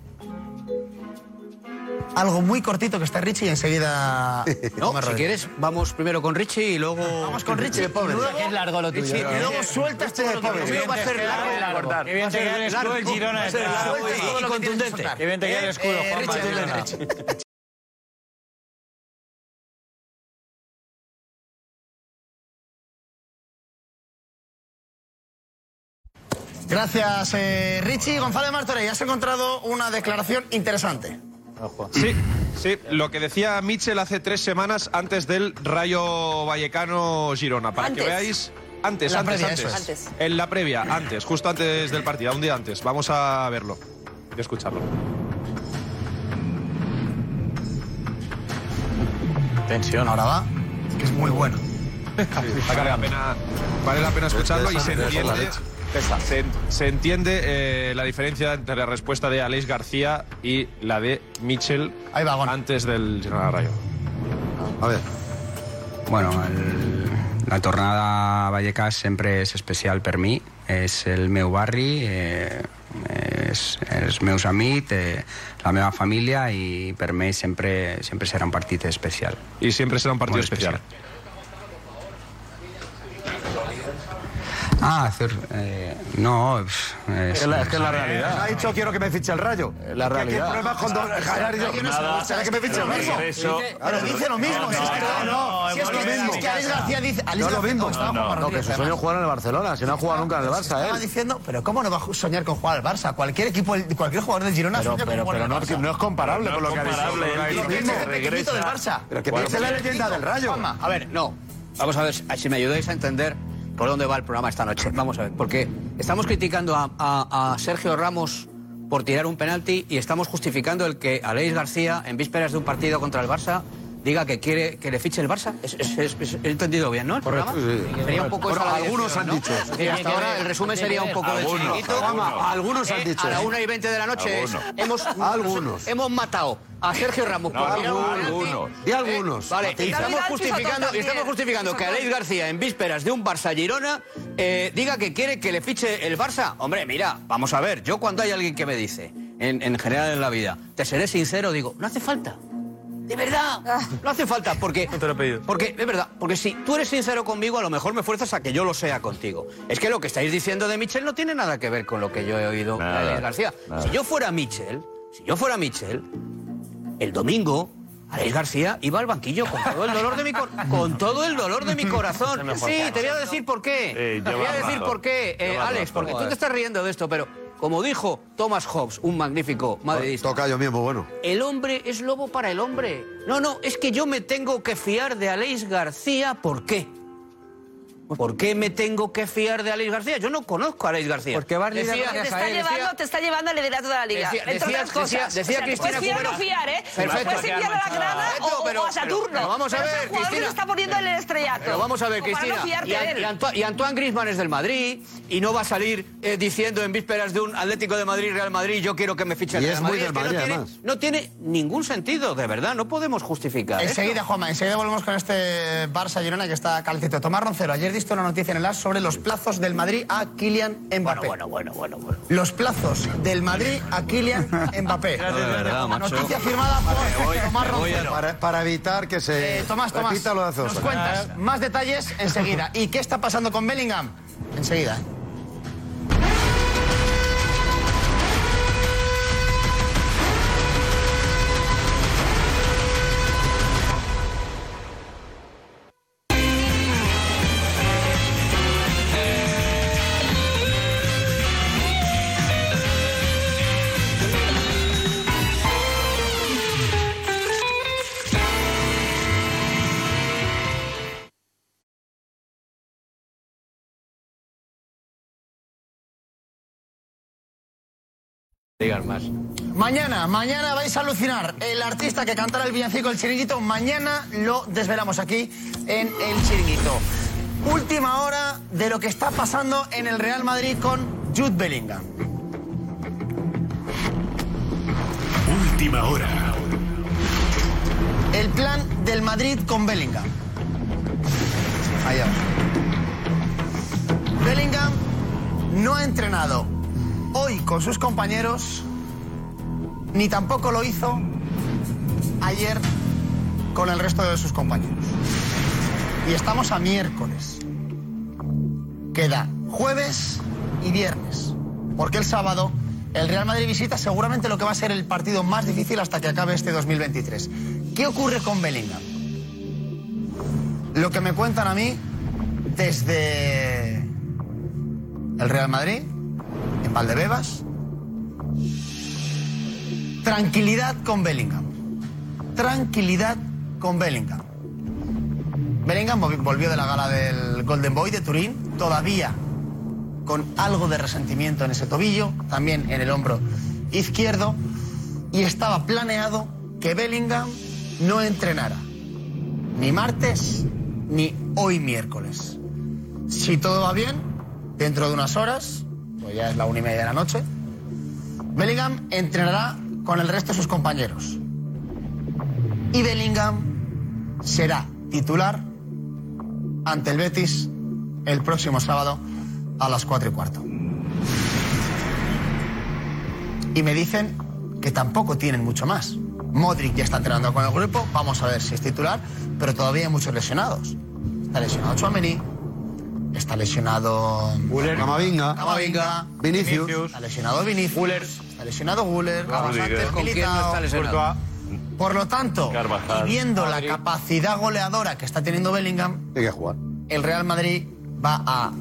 Algo muy cortito que está Richie y enseguida...
No, si quieres, vamos primero con Richie y luego.
Vamos con Richie y
pobre.
luego,
es largo lo tuyo.
Y luego sueltas todo lo que
Lo mío va a ser largo y cortar.
Qué bien
Va a
te
ser
queda el escudo
largo,
Girona
largo y contundente.
soltar.
Qué bien te queda el escudo, Juanma.
Gracias, eh, Richie. González Martorell, has encontrado una declaración interesante.
Sí, sí, lo que decía Mitchell hace tres semanas antes del Rayo Vallecano Girona, para
Antes.
que veáis. Antes,
La
antes,
previa,
antes.
es.
En la previa, antes, justo antes del partido, un día antes. Vamos a verlo y escucharlo.
Tensión. Ahora va, que es muy bueno.
Vale la pena, vale la pena escucharlo y se entiende, se, se entiende eh, la diferencia entre la respuesta de Aleix García y la de Mitchell
Ahí va, Gon.
antes del Girona Rayo.
A ver.
Bueno, el, la tornada a Vallecas sempre és especial per mi. És el meu barri, eh, és els meus amics, eh, la meva família i per mi sempre, sempre serà un partit especial.
Y siempre será un partido
Molt
especial.
Ah, hacer. eh, no. eh,
Es la- es que es la realidad. Ha dicho quiero que me fiche el rayo. La ¿Qué- realidad. ¿Qué problema con Don Javier y yo? Nada. ¿Será que me fiche el eso-
Pero dice lo mismo, si es que no, no, si es que,
mismo.
es que Alex García dice.
No es lo mismo.
estaba
No, que su sueño es jugar en el Barcelona, si no ha jugado nunca en el Barça,
Estaba
él.
diciendo, pero ¿cómo no va a soñar con jugar al Barça? Cualquier equipo, cualquier jugador del Girona sueña con jugar
pero
al
no, no es comparable con lo que ha dicho. que mismo.
que es pequeñito del Barça.
Pero que piense la leyenda del rayo.
A ver, no. Vamos a ver si me ayudáis a entender por dónde va el programa esta noche. Vamos a ver, porque estamos criticando a, Sergio Ramos por tirar un penalti y estamos justificando el que Aleix García, en vísperas de un partido contra el Barça, diga que quiere que le fiche el Barça. Es- es- es- es- he entendido bien, ¿no? El
Correcto,
programa?
sí.
Sería un poco
Bueno,
esa
algunos han
¿no?
dicho.
Y hasta ahora el resumen sería un poco de
Algunos,
chiringuito.
algunos. Algunos han
Eh,
dicho
A la
eso.
una y veinte de la noche es-
Algunos.
hemos,
Algunos.
hemos matado a Sergio Ramos por tirar un penalti.
algunos. Di algunos.
Vale,
Matiza.
y estamos justificando, y estamos justificando que Aleix García, en vísperas de un Barça-Girona, eh, diga que quiere que le fiche el Barça. Hombre, mira, vamos a ver, yo cuando hay alguien que me dice, en, en general en la vida, te seré sincero, digo, no hace falta. De verdad, no hace falta, porque, porque, de verdad, porque si tú eres sincero conmigo, a lo mejor me fuerzas a que yo lo sea contigo. Es que lo que estáis diciendo de Michel no tiene nada que ver con lo que yo he oído de Aleix García.
nada.
Si yo fuera Michel, si yo fuera Michel, el domingo Aleix García iba al banquillo con todo el dolor de mi con todo el dolor de mi corazón. Sí, te voy a decir por qué. Te voy a decir por qué, eh, Alex, porque tú te estás riendo de esto, pero como dijo Thomas Hobbes, un magnífico madridista,
Toca yo mismo, bueno.
el hombre es lobo para el hombre. No, no, es que yo me tengo que fiar de Aleix García. ¿Por qué? ¿Por qué me tengo que fiar de Aleix García? Yo no conozco a Aleix García. Porque va
te, está llevando, te está llevando al liderato de la liga.
Decía-
entre
decía-
otras cosas.
decía- decía
O sea,
Cristina
puedes fiar o no fiar, ¿eh?
Perfecto.
Puedes enviar a la grada
Perfecto,
o, o
pero-
a Saturno.
pero- pero vamos a
Pero
ver,
que
Cristina.
se está poniendo en el estrellato.
Pero vamos a ver, Cristina.
no
y,
él.
y Anto- y Antoine Griezmann es del Madrid y no va a salir eh, diciendo en vísperas de un Atlético de Madrid, Real Madrid, yo quiero que me fiche el
Y
Real
es muy
Madrid.
del
que
Madrid,
no, tiene,
además.
no tiene ningún sentido, de verdad. No podemos justificar.
Enseguida, Juanma, enseguida volvemos con este Barça Girona que está calcito. Tomás Roncero, ayer diste una noticia en el AS sobre los plazos del Madrid a Kylian Mbappé.
Bueno, bueno, bueno, bueno.
Los plazos del Madrid a Kylian Mbappé.
De verdad, macho.
Noticia firmada por Tomás Roncero.
Para, para evitar que se
Eh, Tomás, Tomás, nos cuentas más detalles enseguida. ¿Y qué está pasando con Bellingham? Enseguida.
Digas más.
Mañana, mañana vais a alucinar. El artista que cantará el villancico El Chiringuito, mañana lo desvelamos aquí en El Chiringuito. Última hora de lo que está pasando en el Real Madrid con Jude Bellingham.
Última hora.
El plan del Madrid con Bellingham. Allá. Bellingham no ha entrenado hoy con sus compañeros, ni tampoco lo hizo ayer con el resto de sus compañeros. Y estamos a miércoles. Queda jueves y viernes. Porque el sábado el Real Madrid visita seguramente lo que va a ser el partido más difícil hasta que acabe este 2023. ¿Qué ocurre con Bellingham? Lo que me cuentan a mí desde el Real Madrid, en Valdebebas. Tranquilidad con Bellingham. Tranquilidad con Bellingham. Bellingham volvi- volvió de la gala del Golden Boy de Turín, todavía con algo de resentimiento en ese tobillo, también en el hombro izquierdo, y estaba planeado que Bellingham no entrenara ni martes ni hoy miércoles. Si todo va bien, dentro de unas horas, pues ya es la una y media de la noche, Bellingham entrenará con el resto de sus compañeros. Y Bellingham será titular ante el Betis el próximo sábado a las cuatro y cuarto. Y me dicen que tampoco tienen mucho más. Modric ya está entrenando con el grupo, vamos a ver si es titular, pero todavía hay muchos lesionados. Está lesionado Chouameni, está lesionado
Camavinga.
Camavinga,
Vinicius.
está lesionado Vinicius, está lesionado Guller. Antes
¿Con quién no está lesionado?
Por lo tanto,
Carvajal.
y viendo la capacidad goleadora que está teniendo Bellingham,
Hay que jugar.
el Real Madrid va a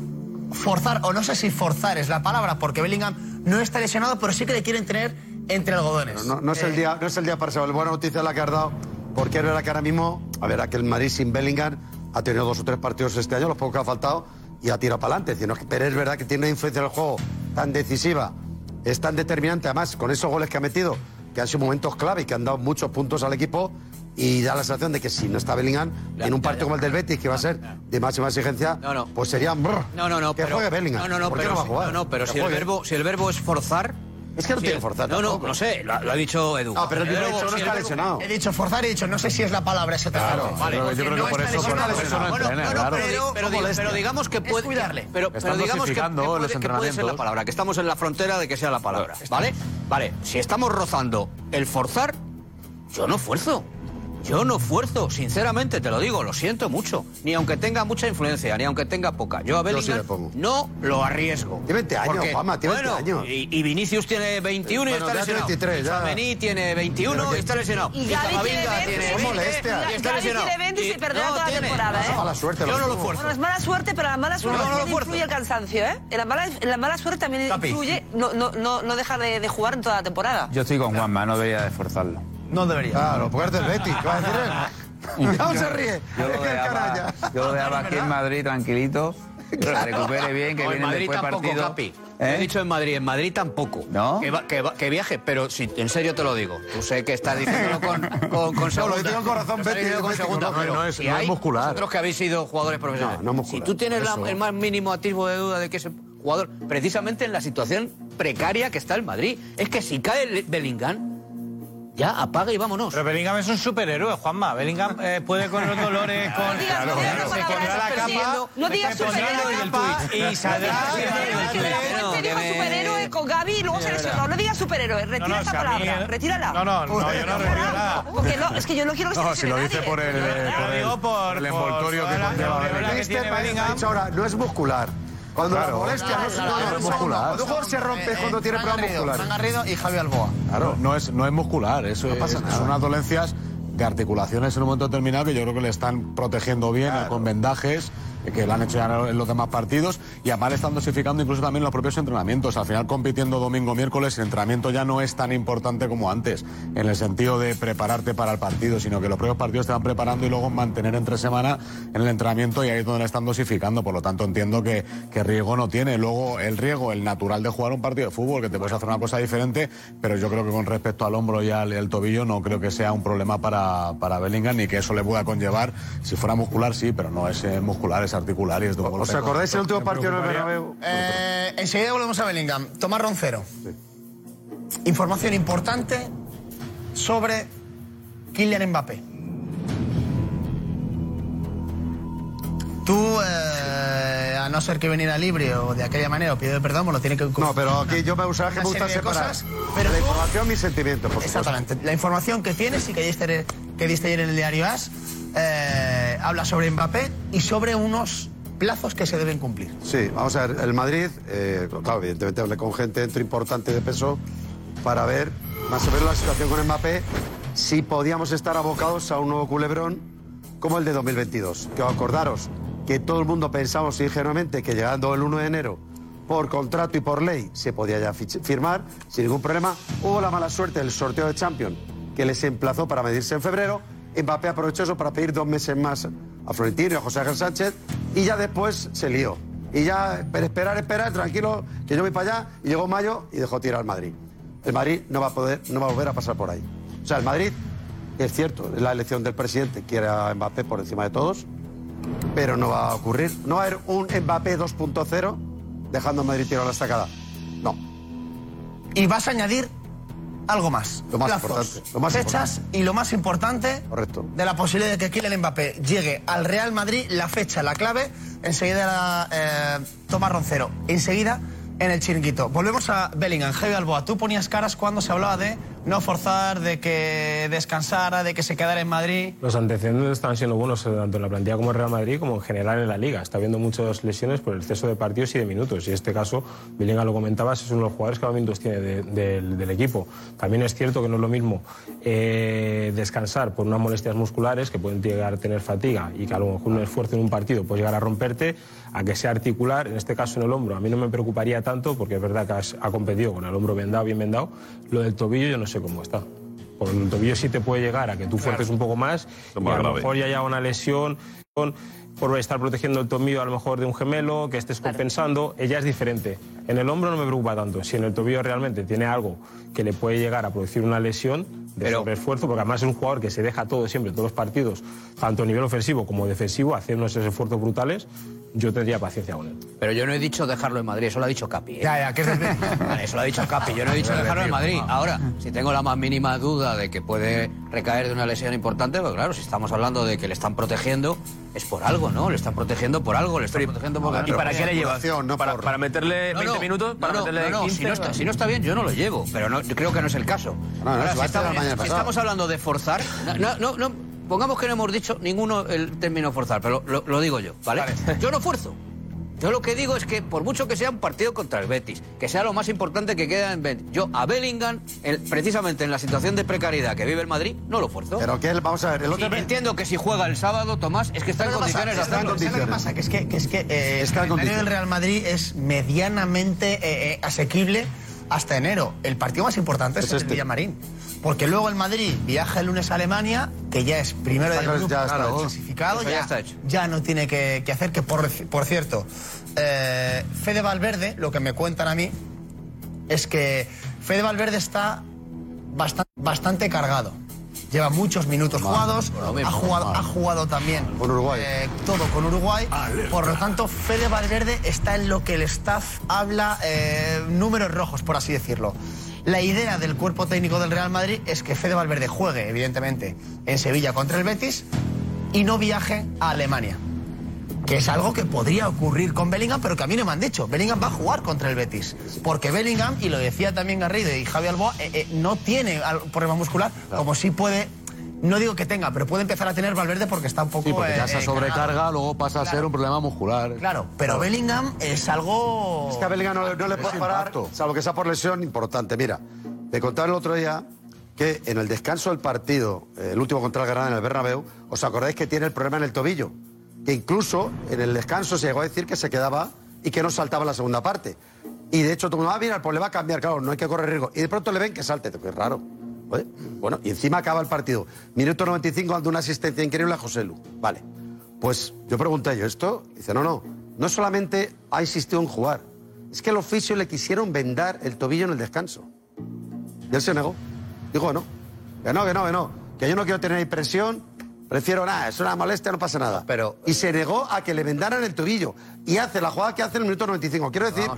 forzar, o no sé si forzar es la palabra, porque Bellingham no está lesionado, pero sí que le quieren tener entre algodones.
No, no es el
Eh,
día, no es el día para saber. Buena noticia la que has dado, porque verdad que ahora mismo, a ver, a que el Madrid sin Bellingham ha tenido dos o tres partidos este año, los pocos que ha faltado, y ha tirado para adelante. No Pero es verdad que tiene una influencia en el juego tan decisiva, es tan determinante, además, con esos goles que ha metido, que han sido momentos clave y que han dado muchos puntos al equipo, y da la sensación de que si no está Bellingham, en un partido como el del Betis, que va a ser de máxima exigencia, pues sería... brr,
No, no, no.
Que
pero-
juegue Bellingham.
No, no, no,
¿Por qué
pero,
no va a
si-
jugar?
no, no, pero si el, verbo, si el verbo es forzar.
Es que no tiene forzar
No, no, no sé, lo, lo ha dicho Edu.
Ah, pero el no está lesionado.
He dicho forzar y he dicho, no sé si es la palabra esa
Claro,
Vale,
yo creo que
no
por eso- por
lesionado.
eso no
Bueno,
entrena,
no, no,
claro.
pero,
pero, di- pero digamos que puede,
cuidarle.
Pero, digamos que, que puede,
los
que puede ser la palabra, que estamos en la frontera de que sea la palabra, ¿vale? Vale, si estamos rozando el forzar, yo no fuerzo. Yo no fuerzo, sinceramente te lo digo, lo siento mucho. Ni aunque tenga mucha influencia, ni aunque tenga poca. Yo a
Yo sí
Bellingham
pongo.
no lo arriesgo.
Tiene 20 años,
Porque,
Juanma, tiene 20
bueno,
años.
Y, y Vinicius tiene 21 y
Bueno,
está
ya
lesionado.
23, ya.
Tchouaméni tiene 21 y está lesionado.
Y Gavi
Camavinga
tiene 20,
tiene
sí,
20
molestia.
y está
Gavi
lesionado.
tiene 20 y se perderá
no
toda la temporada, ¿eh?
Mala suerte.
Yo no lo fuerzo.
Bueno, es mala suerte, pero la mala suerte
No,
también influye el cansancio, ¿eh? En la mala, en la mala suerte también
Capi.
influye no, no, no, no dejar de, de jugar en toda la temporada.
Yo estoy con Juanma, no debería de forzarlo.
No debería.
Claro, porque eres del Betis. ¿Qué va a decir él? No se ríe.
Yo lo dejaba,
canalla.
yo lo dejaba aquí en Madrid tranquilito, que se recupere bien, que
No, en
vienen
Madrid
después
tampoco,
partidos.
Capi.
¿Eh?
He dicho en Madrid, en Madrid tampoco.
¿No?
Que, va- que, va- que viaje, pero si, en serio te lo digo. Tú sé que estás diciéndolo con, con, con
No, lo
segunda.
digo el corazón,
diciendo con segunda,
no,
pero
no es-
si
no es muscular.
Vosotros que habéis sido jugadores profesionales.
No, no muscular.
Si tú tienes la- el más mínimo atisbo de duda de que ese jugador, precisamente en la situación precaria que está el Madrid, es que si cae el Bellingham, ya apaga y vámonos.
Pero Bellingham es un superhéroe, Juanma. Bellingham eh, puede con los dolores, con...
No digas, no digas
se pondrá la capa,
no digas superhéroe.
la capa y saldrá...
Te dijo superhéroe con Gaby y luego se lesionó. No digas superhéroe, retira
No, no,
esa palabra, retírala.
No, no, no, yo no retiro nada.
Porque no, es que yo no quiero que se
No, si lo dice
nadie.
por el, eh,
Yo
por el,
digo por-
el
por
envoltorio que conlleva. Este ahora, no es muscular. Cuando Claro. la molestia no es,
Claro,
no,
claro,
no muscular. un jugador se rompe es cuando tiene
Fran
problemas
Fran
musculares.
Garrido y Javi Alboa.
Claro, no es, no es muscular, eso es,
pasa nada.
son unas dolencias de articulaciones en un momento determinado que yo creo que le están protegiendo bien eh, con vendajes, eh, que lo han hecho ya en los demás partidos, y además están dosificando incluso también los propios entrenamientos. Al final compitiendo domingo, miércoles, el entrenamiento ya no es tan importante como antes, en el sentido de prepararte para el partido, sino que los propios partidos te van preparando y luego mantener entre semana en el entrenamiento y ahí es donde le están dosificando. Por lo tanto, entiendo que, riesgo no tiene. Luego, el riesgo, el natural de jugar un partido de fútbol, que te puedes hacer una cosa diferente, pero yo creo que con respecto al hombro y al, y al tobillo no creo que sea un problema para, para Bellingham ni que eso le pueda conllevar. Si fuera muscular, sí, pero no es eh, muscular, es articular y es de un
¿Os acordáis el último partido en el
preocuparía-
Bernabéu?
Eh, enseguida volvemos a Bellingham. Tomás Roncero. Información importante sobre Kylian Mbappé. Tú, eh, a no ser que viniera libre o de aquella manera o pide perdón, me lo tiene que...
No, pero aquí yo me gusta, que me gusta separar
cosas, pero
la
tú-
información, mis sentimientos, por supuesto.
Exactamente. La información que tienes y que diste, que diste ayer en el diario AS eh, habla sobre Mbappé y sobre unos plazos que se deben cumplir.
Sí, vamos a ver, el Madrid, eh, claro, evidentemente hablé con gente dentro importante de peso para ver, más o menos la situación con Mbappé, si podíamos estar abocados a un nuevo culebrón como el de 2022. Que acordaros que todo el mundo pensamos ingenuamente que llegando el 1 de enero, por contrato y por ley, se podía ya firmar sin ningún problema. Hubo la mala suerte del sorteo de Champions, que les emplazó para medirse en febrero. Mbappé aprovechó eso para pedir dos meses más a Florentino y a José Ángel Sánchez y ya después se lió. Y ya, pero esperar, esperar, tranquilo, que yo voy para allá. Y llegó mayo y dejó tirar al Madrid. El Madrid no va a poder, no va a volver a pasar por ahí. O sea, el Madrid, es cierto, es la elección del presidente, quiere a Mbappé por encima de todos, pero no va a ocurrir. No va a haber un Mbappé 2.0 dejando a Madrid tirado a la estacada. No.
Y vas a añadir algo más.
Lo más
Plazos,
importante, lo más
fechas y lo más importante
Correcto.
de la posibilidad de que Kylian Mbappé llegue al Real Madrid, la fecha, la clave, enseguida la, eh, Tomás Roncero, enseguida en el chiringuito. Volvemos a Bellingham, Javi Alboa. Tú ponías caras cuando se hablaba de no forzar, de que descansara, de que se quedara en Madrid.
Los antecedentes están siendo buenos eh, tanto en la plantilla como en Real Madrid como en general en la liga. Está habiendo muchas lesiones por el exceso de partidos y de minutos. Y en este caso, Bellingham lo comentabas, es uno de los jugadores que más minutos tiene de- del equipo. También es cierto que no es lo mismo eh, descansar por unas molestias musculares que pueden llegar a tener fatiga y que a lo mejor un esfuerzo en un partido puede llegar a romperte, a que sea articular, en este caso en el hombro. A mí no me preocuparía tanto porque es verdad que has- ha competido con el hombro vendado, bien vendado. Lo del tobillo yo no sé cómo está. Por el tobillo sí te puede llegar a que tú fuertes un poco más y a lo
grave.
mejor ya haya una lesión por estar protegiendo el tobillo a lo mejor de un gemelo, que estés compensando, ella es diferente. En el hombro no me preocupa tanto. Si en el tobillo realmente tiene algo que le puede llegar a producir una lesión de sobreesfuerzo, porque además es un jugador que se deja todo siempre, todos los partidos, tanto a nivel ofensivo como defensivo, hace unos esfuerzos brutales, yo tendría paciencia con él.
Pero yo no he dicho dejarlo en Madrid, eso lo ha dicho Capi. ¿eh?
Ya, ya, que es
Vale, eso lo ha dicho Capi, yo no he dicho dejarlo en Madrid. Ahora, si tengo la más mínima duda de que puede recaer de una lesión importante, pues claro, si estamos hablando de que le están protegiendo, es por algo, ¿no? Le están protegiendo por algo, le están protegiendo por
¿Y para qué le llevas? ¿Para, para meterle
No,
20
no,
minutos? ¿Para
no, no,
meterle
no, no,
15?
si, no está, si no está bien, yo no lo llevo, pero no, creo que no es el caso.
No, no,
Ahora, si estamos, si estamos hablando de forzar, no, no, no, pongamos que no hemos dicho ninguno el término forzar, pero lo, lo digo yo, ¿vale? Yo no fuerzo. Yo lo que digo es que por mucho que sea un partido contra el Betis, que sea lo más importante que queda en Betis, yo a Bellingham, el- precisamente en la situación de precariedad que vive el Madrid, no lo fuerzo.
Pero que él, vamos a ver, el otro
entiendo que si juega el sábado, Tomás, es que está en
¿Sabes lo que
condiciones de
pasa?
hacerlo.
¿Sabes lo que pasa? Que es que, que, es que eh, el
Está en
calendario
condiciones.
del Real Madrid es medianamente eh, eh, asequible hasta enero. El partido más importante es,
Es
el
este.
Villamarín. Porque luego el Madrid viaja el lunes a Alemania, que ya es primero
claro,
grupo,
ya está hecho.
clasificado, ya,
ya está hecho.
ya no tiene que, que hacer. Que por, por cierto, eh, Fede Valverde, lo que me cuentan a mí, es que Fede Valverde está bastante, bastante cargado. Lleva muchos minutos jugados, ha jugado, ha jugado también
Con Uruguay.
eh, todo con Uruguay. Por lo tanto, Fede Valverde está en lo que el staff habla eh, números rojos, por así decirlo. La idea del cuerpo técnico del Real Madrid es que Fede Valverde juegue, evidentemente, en Sevilla contra el Betis y no viaje a Alemania. Que es algo que podría ocurrir con Bellingham, pero que a mí no me han dicho. Bellingham va a jugar contra el Betis. Porque Bellingham, y lo decía también Garrido y Javi Alboa, eh, eh, no tiene problema muscular, como sí puede. No digo que tenga, pero puede empezar a tener Valverde porque está un poco.
Sí, porque ya
eh,
esa
eh,
sobrecarga luego pasa a ser
Claro.
un problema muscular.
Claro, pero Bellingham es algo.
Es que a Bellingham no, le- no le puede parar, salvo que sea por lesión importante. Mira, te contaba el otro día que en el descanso del partido, eh, el último contra el Granada en el Bernabéu, os acordáis que tiene el problema en el tobillo. Que incluso en el descanso se llegó a decir que se quedaba y que no saltaba la segunda parte. Y de hecho, tú me vas a mirar, pues le va a cambiar, claro, no hay que correr riesgo. Y de pronto le ven que salte, que es raro. Bueno, y encima acaba el partido. Minuto 95 dando una asistencia increíble a José Lu. Vale. Pues yo pregunté yo esto, dice, no, no, no solamente ha insistido en jugar, es que el oficio le quisieron vendar el tobillo en el descanso. Y él se negó. Dijo, no, que no, que no, que no, que yo no quiero tener impresión, prefiero nada, es una molestia, no pasa nada. Pero, y se negó a que le vendaran el tobillo. Y hace la jugada que hace en el minuto 95. Quiero decir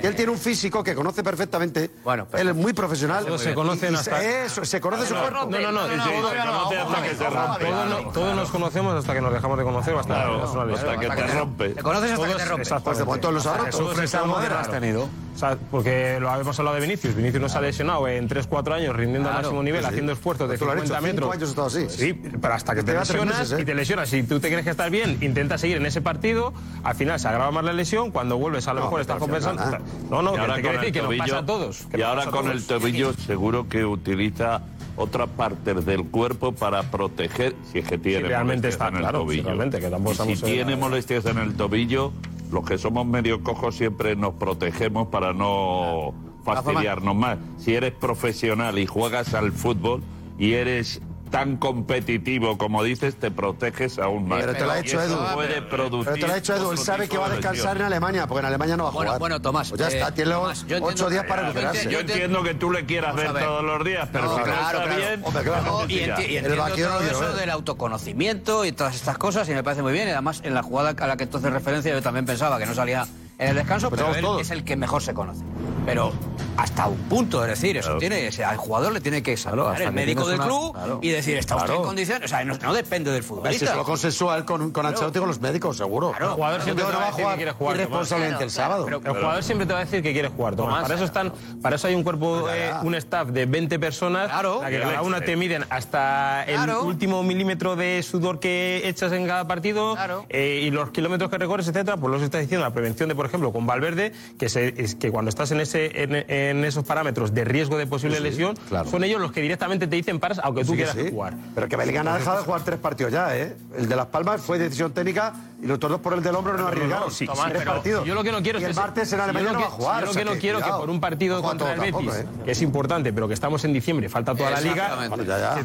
que él tiene un físico que conoce perfectamente.
Bueno,
él es muy profesional.
Todos se conocen hasta-
Eso, se conoce su cuerpo.
No, no, no. Todos-
se conoce hasta que se rompe.
todos no- Todos nos conocemos hasta que nos dejamos de conocer. Hasta,
Claro,
hasta una lesión.
hasta que te rompe.
Te conoces hasta que
Todos-
te rompe.
Pues de momento los ha roto.
Todos
Sufres algo de
de
has tenido.
O sea, porque lo habíamos hablado de Vinicius. Vinicius nos ha lesionado en 3-4 años rindiendo al
Claro,
máximo nivel,
sí,
haciendo esfuerzos de
Tú lo has
50
dicho, cinco
metros.
años estado así.
Sí, pero hasta que
Te
te lesionas
meses, ¿eh?
y te lesionas. Si tú te crees que estás bien, intenta seguir en ese partido. Al final se agrava más la lesión. Cuando vuelves, a lo
No,
mejor estás compensando.
nada.
No, no, que
ahora
te quiero
con
decir
el
que nos pasa a todos. que
Y ahora con el tobillo seguro que utiliza otras partes del cuerpo para proteger, si es que tiene
Si realmente
molestias
está
en el
claro,
tobillo.
realmente, que tampoco
Y si
en-
tiene molestias en el tobillo, los que somos medio cojos siempre nos protegemos para no fastidiarnos más. Si eres profesional y juegas al fútbol y eres tan competitivo como dices, te proteges aún más.
Pero te lo ha hecho Edu.
puede producir
Pero te lo ha hecho Edu. Él sabe que va a
de
descansar en. Alemania, porque en Alemania no va a
Bueno,
jugar.
bueno, Tomás,
Pues ya
eh,
está, tiene
Tomás, yo
ocho
entiendo-
días para recuperarse.
Yo entiendo que tú le quieras ver
ver.
todos los días, pero
No,
si no
claro,
está
claro.
bien,
Hombre, claro.
No, y, enti- y
El
entiendo
vaquero
todo eso del autoconocimiento y todas estas cosas y me parece muy bien. Y además, en la jugada a la que entonces referencia, yo también pensaba que no salía en el descanso, pero él
todos.
es el que mejor se conoce. Pero hasta un punto, es decir, eso
Claro.
tiene, ese- al jugador le tiene que
Claro,
examinar
hasta
el médico del
una-
club
claro.
y decir, ¿está usted
Claro.
en condiciones? O sea, no, no depende del
Si
futbolista.
es lo consensual con, con Ancelotti con los médicos, seguro.
El jugador siempre te va
va
a decir que quiere jugar.
irresponsablemente el sábado.
Pero el jugador siempre te va a decir que quiere jugar, Tomás. Para eso están, para eso hay un cuerpo, eh, un staff de 20 personas, la que cada una te miden hasta el
Claro.
último milímetro de sudor que echas en cada partido eh, y los kilómetros que recorres, etcétera. Pues lo que está diciendo la prevención de, por ejemplo, con Valverde, que, se- es que cuando estás en ese en, en esos parámetros de riesgo de posible
Sí,
lesión,
claro.
son ellos los que directamente te dicen paras, aunque tú
Sí
quieras
sí.
jugar.
Pero que Bellingham ha dejado de jugar tres partidos ya, ¿eh? El de Las Palmas fue decisión técnica y los otros dos por el del hombro no,
No, no,
arriesgaron.
sí,
Tomás,
sí,
tres
pero
partidos.
Yo lo que no quiero
y
es
el
que
martes en
yo
Alemania
lo
no
que-
va a jugar.
Yo lo
o
que
sea
no quiero que por un partido
No
contra el Betis,
tampoco, ¿eh?
que es importante, pero que estamos en diciembre, falta toda la liga,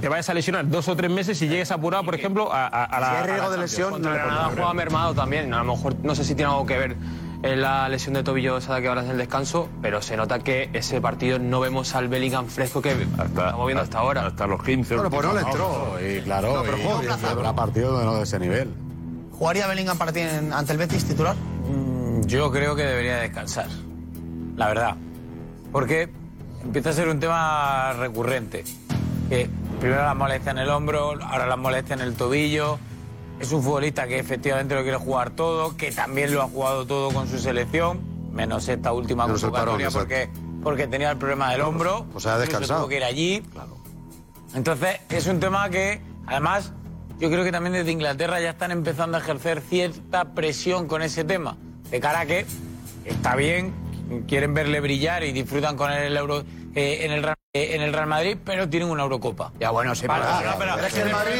te vayas a lesionar dos o tres meses y llegues apurado, por ejemplo, a, la.
Si hay riesgo de lesión,
Contra
no
Granada
juega mermado también. A lo mejor no sé si tiene algo que ver en la lesión de tobillo esa que hablas del descanso, pero se nota que ese partido no vemos al Bellingham fresco que estamos viendo hasta ahora.
Hasta los 15.
Bueno, pues no le entró.
y claro,
No, pero
y habrá partido de, no de ese nivel.
¿Jugaría Bellingham para ti en- ante el Betis titular?
Mm, Yo creo que debería descansar. La verdad. Porque empieza a ser un tema recurrente. Que primero las molestia en el hombro, ahora las molestia en el tobillo. Es un futbolista que efectivamente lo quiere jugar todo, que también lo ha jugado todo con su selección, menos esta última
Menos
convocatoria
parón,
porque, porque tenía el problema del hombro.
pues ha
incluso
descansado.
Tuvo que ir allí. Entonces, es un tema que, además, yo creo que también desde Inglaterra ya están empezando a ejercer cierta presión con ese tema. De cara a que está bien, quieren verle brillar y disfrutan con él en el Euro. eh, en, el, en el Real Madrid, pero tienen un Eurocopa.
Ya bueno, sí,
Vale,
pero-
no, pero-
Pero es que el Madrid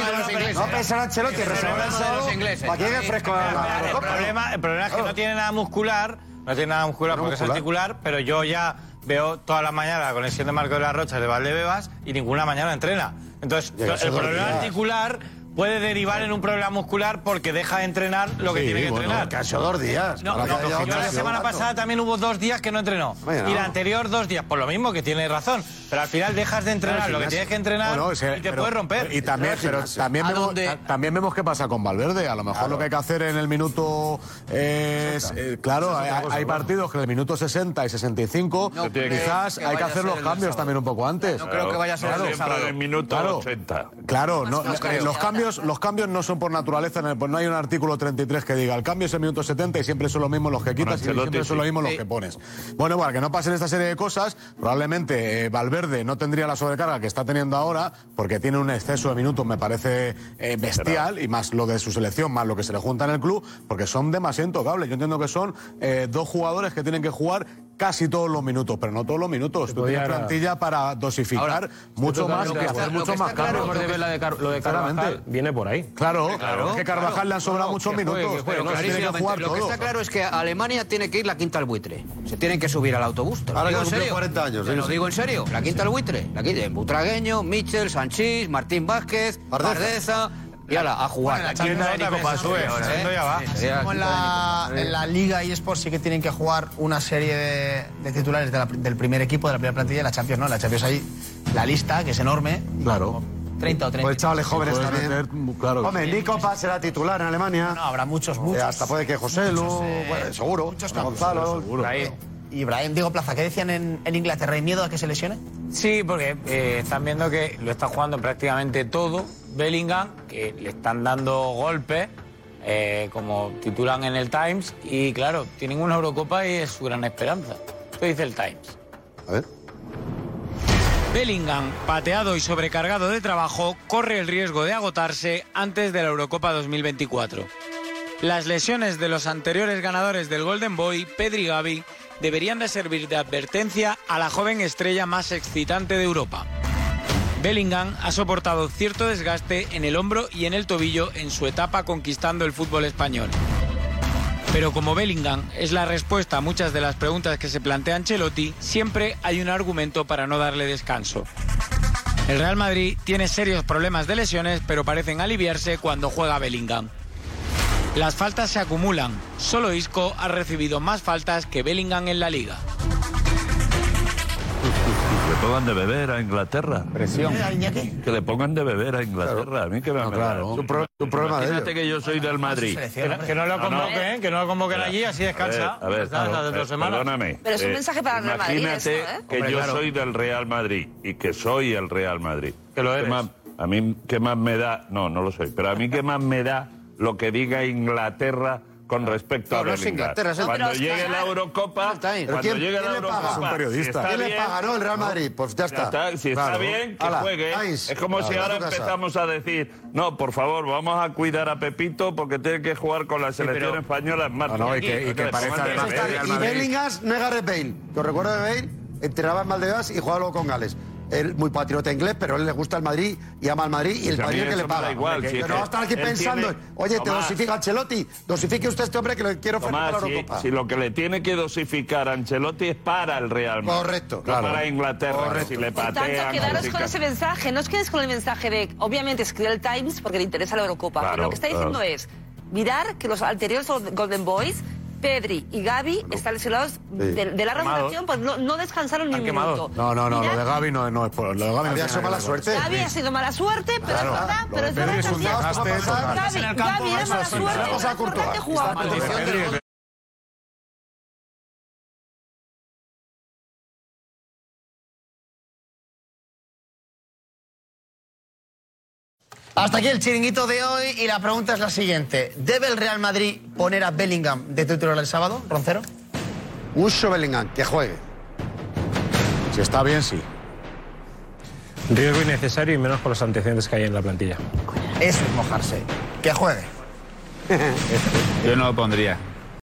no pensar Ancelotti,
El
el sábado
los ingleses.
para que llegue fresco la
el, problema, el problema es que no tiene nada muscular, no tiene nada muscular
No
porque es articular, pero yo ya veo todas las mañanas la conexión de Marco de las Rochas de Valdebebas y ninguna mañana entrena. Entonces, el problema articular puede derivar en un problema muscular porque deja de entrenar lo que
Sí,
tiene que
bueno,
entrenar.
que ha sido dos días.
No, no, yo la semana pasada también hubo dos días que no entrenó. Y la anterior dos días, por lo mismo que tiene razón. Pero al final dejas de entrenar
Claro,
lo que tienes que entrenar
Bueno,
y te
pero-
puedes romper.
Y también, pero también
¿A
vemos,
dónde?
también vemos qué pasa con Valverde. A lo mejor lo que hay que hacer en el minuto es. eh, claro, hay, hay partidos que en el minuto 60 y 65
No
quizás
que
hay que hacer los cambios
sábado.
también un poco antes.
No creo que vaya a ser el sábado.
minuto
Claro.
80.
Claro, no, los cambios los cambios no son por naturaleza, en el- pues no hay un artículo 33 que diga el cambio es el minuto 70 y siempre son los mismos los que quitas y siempre son los mismos los que pones. Bueno, para que no pasen esta serie de cosas, probablemente eh, Valverde no tendría la sobrecarga que está teniendo ahora porque tiene un exceso de minutos, me parece eh, bestial, y más lo de su selección, más lo que se le junta en el club, porque son demasiado intocables. Yo entiendo que son eh, dos jugadores que tienen que jugar casi todos los minutos, pero no todos los minutos. Tú tienes plantilla para dosificar
Ahora,
mucho más
lo
y
que
hacer
lo
mucho
que
más
claro-.
Acabamos de la de, Car- lo de. Carvajal, viene por ahí.
Claro,
Claro,
es que Carvajal
claro.
le han sobrado
No,
muchos
que juegue,
minutos.
que juegue,
tiene que jugar
Lo que
todo.
está claro es que Alemania tiene que ir la quinta al buitre. Se tienen que subir al autobús. ¿Te lo
Ahora
digo
que
en serio?
40 años,
Te lo
sí.
digo en serio. La quinta al buitre. La quinta, Butragueño, Michel, Sanchís, Martín Vázquez,
Bardeza.
Y ala, a jugar.
Bueno, la
Champions eh,
ahora,
ya va.
Sí,
Como en la, en la Liga eSports sí que tienen que jugar una serie de, de titulares de la- del primer equipo, de la primera plantilla, y la Champions no. La Champions hay la lista, que es enorme.
Claro.
30 o 30.
Pues chavales jóvenes también.
meter, claro.
Hombre, Nico Paz será titular en Alemania.
No, habrá muchos,
Eh,
muchos.
hasta puede que José Lu,
Muchos, eh,
bueno, seguro.
muchos
Gonzalo.
Ahí.
Ibrahim, digo Plaza, ¿qué decían en, en Inglaterra? ¿Hay miedo a que se lesione?
Sí, porque eh, están viendo que lo está jugando prácticamente todo Bellingham, que le están dando golpes, eh, como titulan en el Times, y claro, tienen una Eurocopa y es su gran esperanza. Esto dice el Times.
A ver.
Bellingham, pateado y sobrecargado de trabajo, corre el riesgo de agotarse antes de la Eurocopa 2024. Las lesiones de los anteriores ganadores del Golden Boy, Pedri y Gavi, deberían de servir de advertencia a la joven estrella más excitante de Europa. Bellingham ha soportado cierto desgaste en el hombro y en el tobillo en su etapa conquistando el fútbol español. Pero como Bellingham es la respuesta a muchas de las preguntas que se plantea Ancelotti, siempre hay un argumento para no darle descanso. El Real Madrid tiene serios problemas de lesiones, pero parecen aliviarse cuando juega Bellingham. Las faltas se acumulan. Solo Isco ha recibido más faltas que Bellingham en la liga.
Pongan de beber a Inglaterra.
Presión.
Que le pongan de beber a Inglaterra. A mí que me
claro. Un pro- un problema de
Imagínate que yo soy del Madrid.
Que no, que no lo convoquen, que no lo convoquen allí, así descansa.
A ver, a claro,
dos
eh,
semanas.
Perdóname.
Pero es un mensaje para el Real Madrid
Imagínate
eso, ¿eh?
que
Hombre,
yo
claro.
soy del Real Madrid y que soy el Real Madrid.
Que lo
¿Qué
eres.
más- a mí, ¿qué más me da? No, no lo soy. Pero a mí, ¿qué más me da lo que diga Inglaterra con respecto a?
Inglaterra, es el-
Cuando
Pero,
llegue la. Eurocopa, cuando
¿quién,
llegue la? Eurocopa,
Es un periodista. ¿Quién le paga? No, el Real Madrid. Pues ya está.
si está
Claro.
bien, que juegue. Es como si ahora empezamos a decir, no, por favor, vamos a cuidar a Pepito porque tiene que jugar con la selección
pero-
española en marzo.
No, no, y que- y que
le
parece además Y Bellingham no es Gareth Bale. Que os recuerdo de Bale, entrenaba en Valdebebas y jugaba luego con Gales. Él muy patriota inglés, pero a él le gusta el Madrid y ama al Madrid y el
Pues a
Madrid que le paga.
igual,
Pero no va a estar aquí pensando,
tiene-
oye, te
Tomás.
dosifica Ancelotti, dosifique usted este hombre que lo quiero ofrecer
Tomás,
para la
si,
Eurocopa.
si lo que le tiene que dosificar a Ancelotti es para el Real Madrid.
Correcto,
no
claro.
para Inglaterra,
Correcto.
si le
Por tanto,
patean.
quedaros con ese mensaje. No os quedéis con el mensaje de, obviamente, escribir el Times porque le interesa la Eurocopa.
Claro,
Pero lo que está diciendo
claro.
es, mirar que los anteriores Golden Boys, Pedri y Gaby, están lesionados de, de la
Quemados.
recuperación, pues no, no descansaron ni un minuto.
No, no, no,
Mirad,
lo de Gaby no, no es por. Lo de Gaby Había sido mala suerte.
Gaby ha sido mala suerte, pero
Claro.
es verdad,
Lo
pero es
Pedri
verdad
es un
que ha sido-
desgaste total.
Gaby,
En el campo
Gaby era
es
mala suerte,
Vamos a
es verdad
Courtois.
que jugaba.
Maldición del
Hasta aquí el chiringuito de hoy y la pregunta es la siguiente. ¿Debe el Real Madrid poner a Bellingham de titular el sábado, Roncero?
Uso Bellingham, que juegue. Si está bien, sí.
Riesgo innecesario y menos con los antecedentes que hay en la plantilla.
Eso es mojarse. Que juegue.
Yo no lo pondría.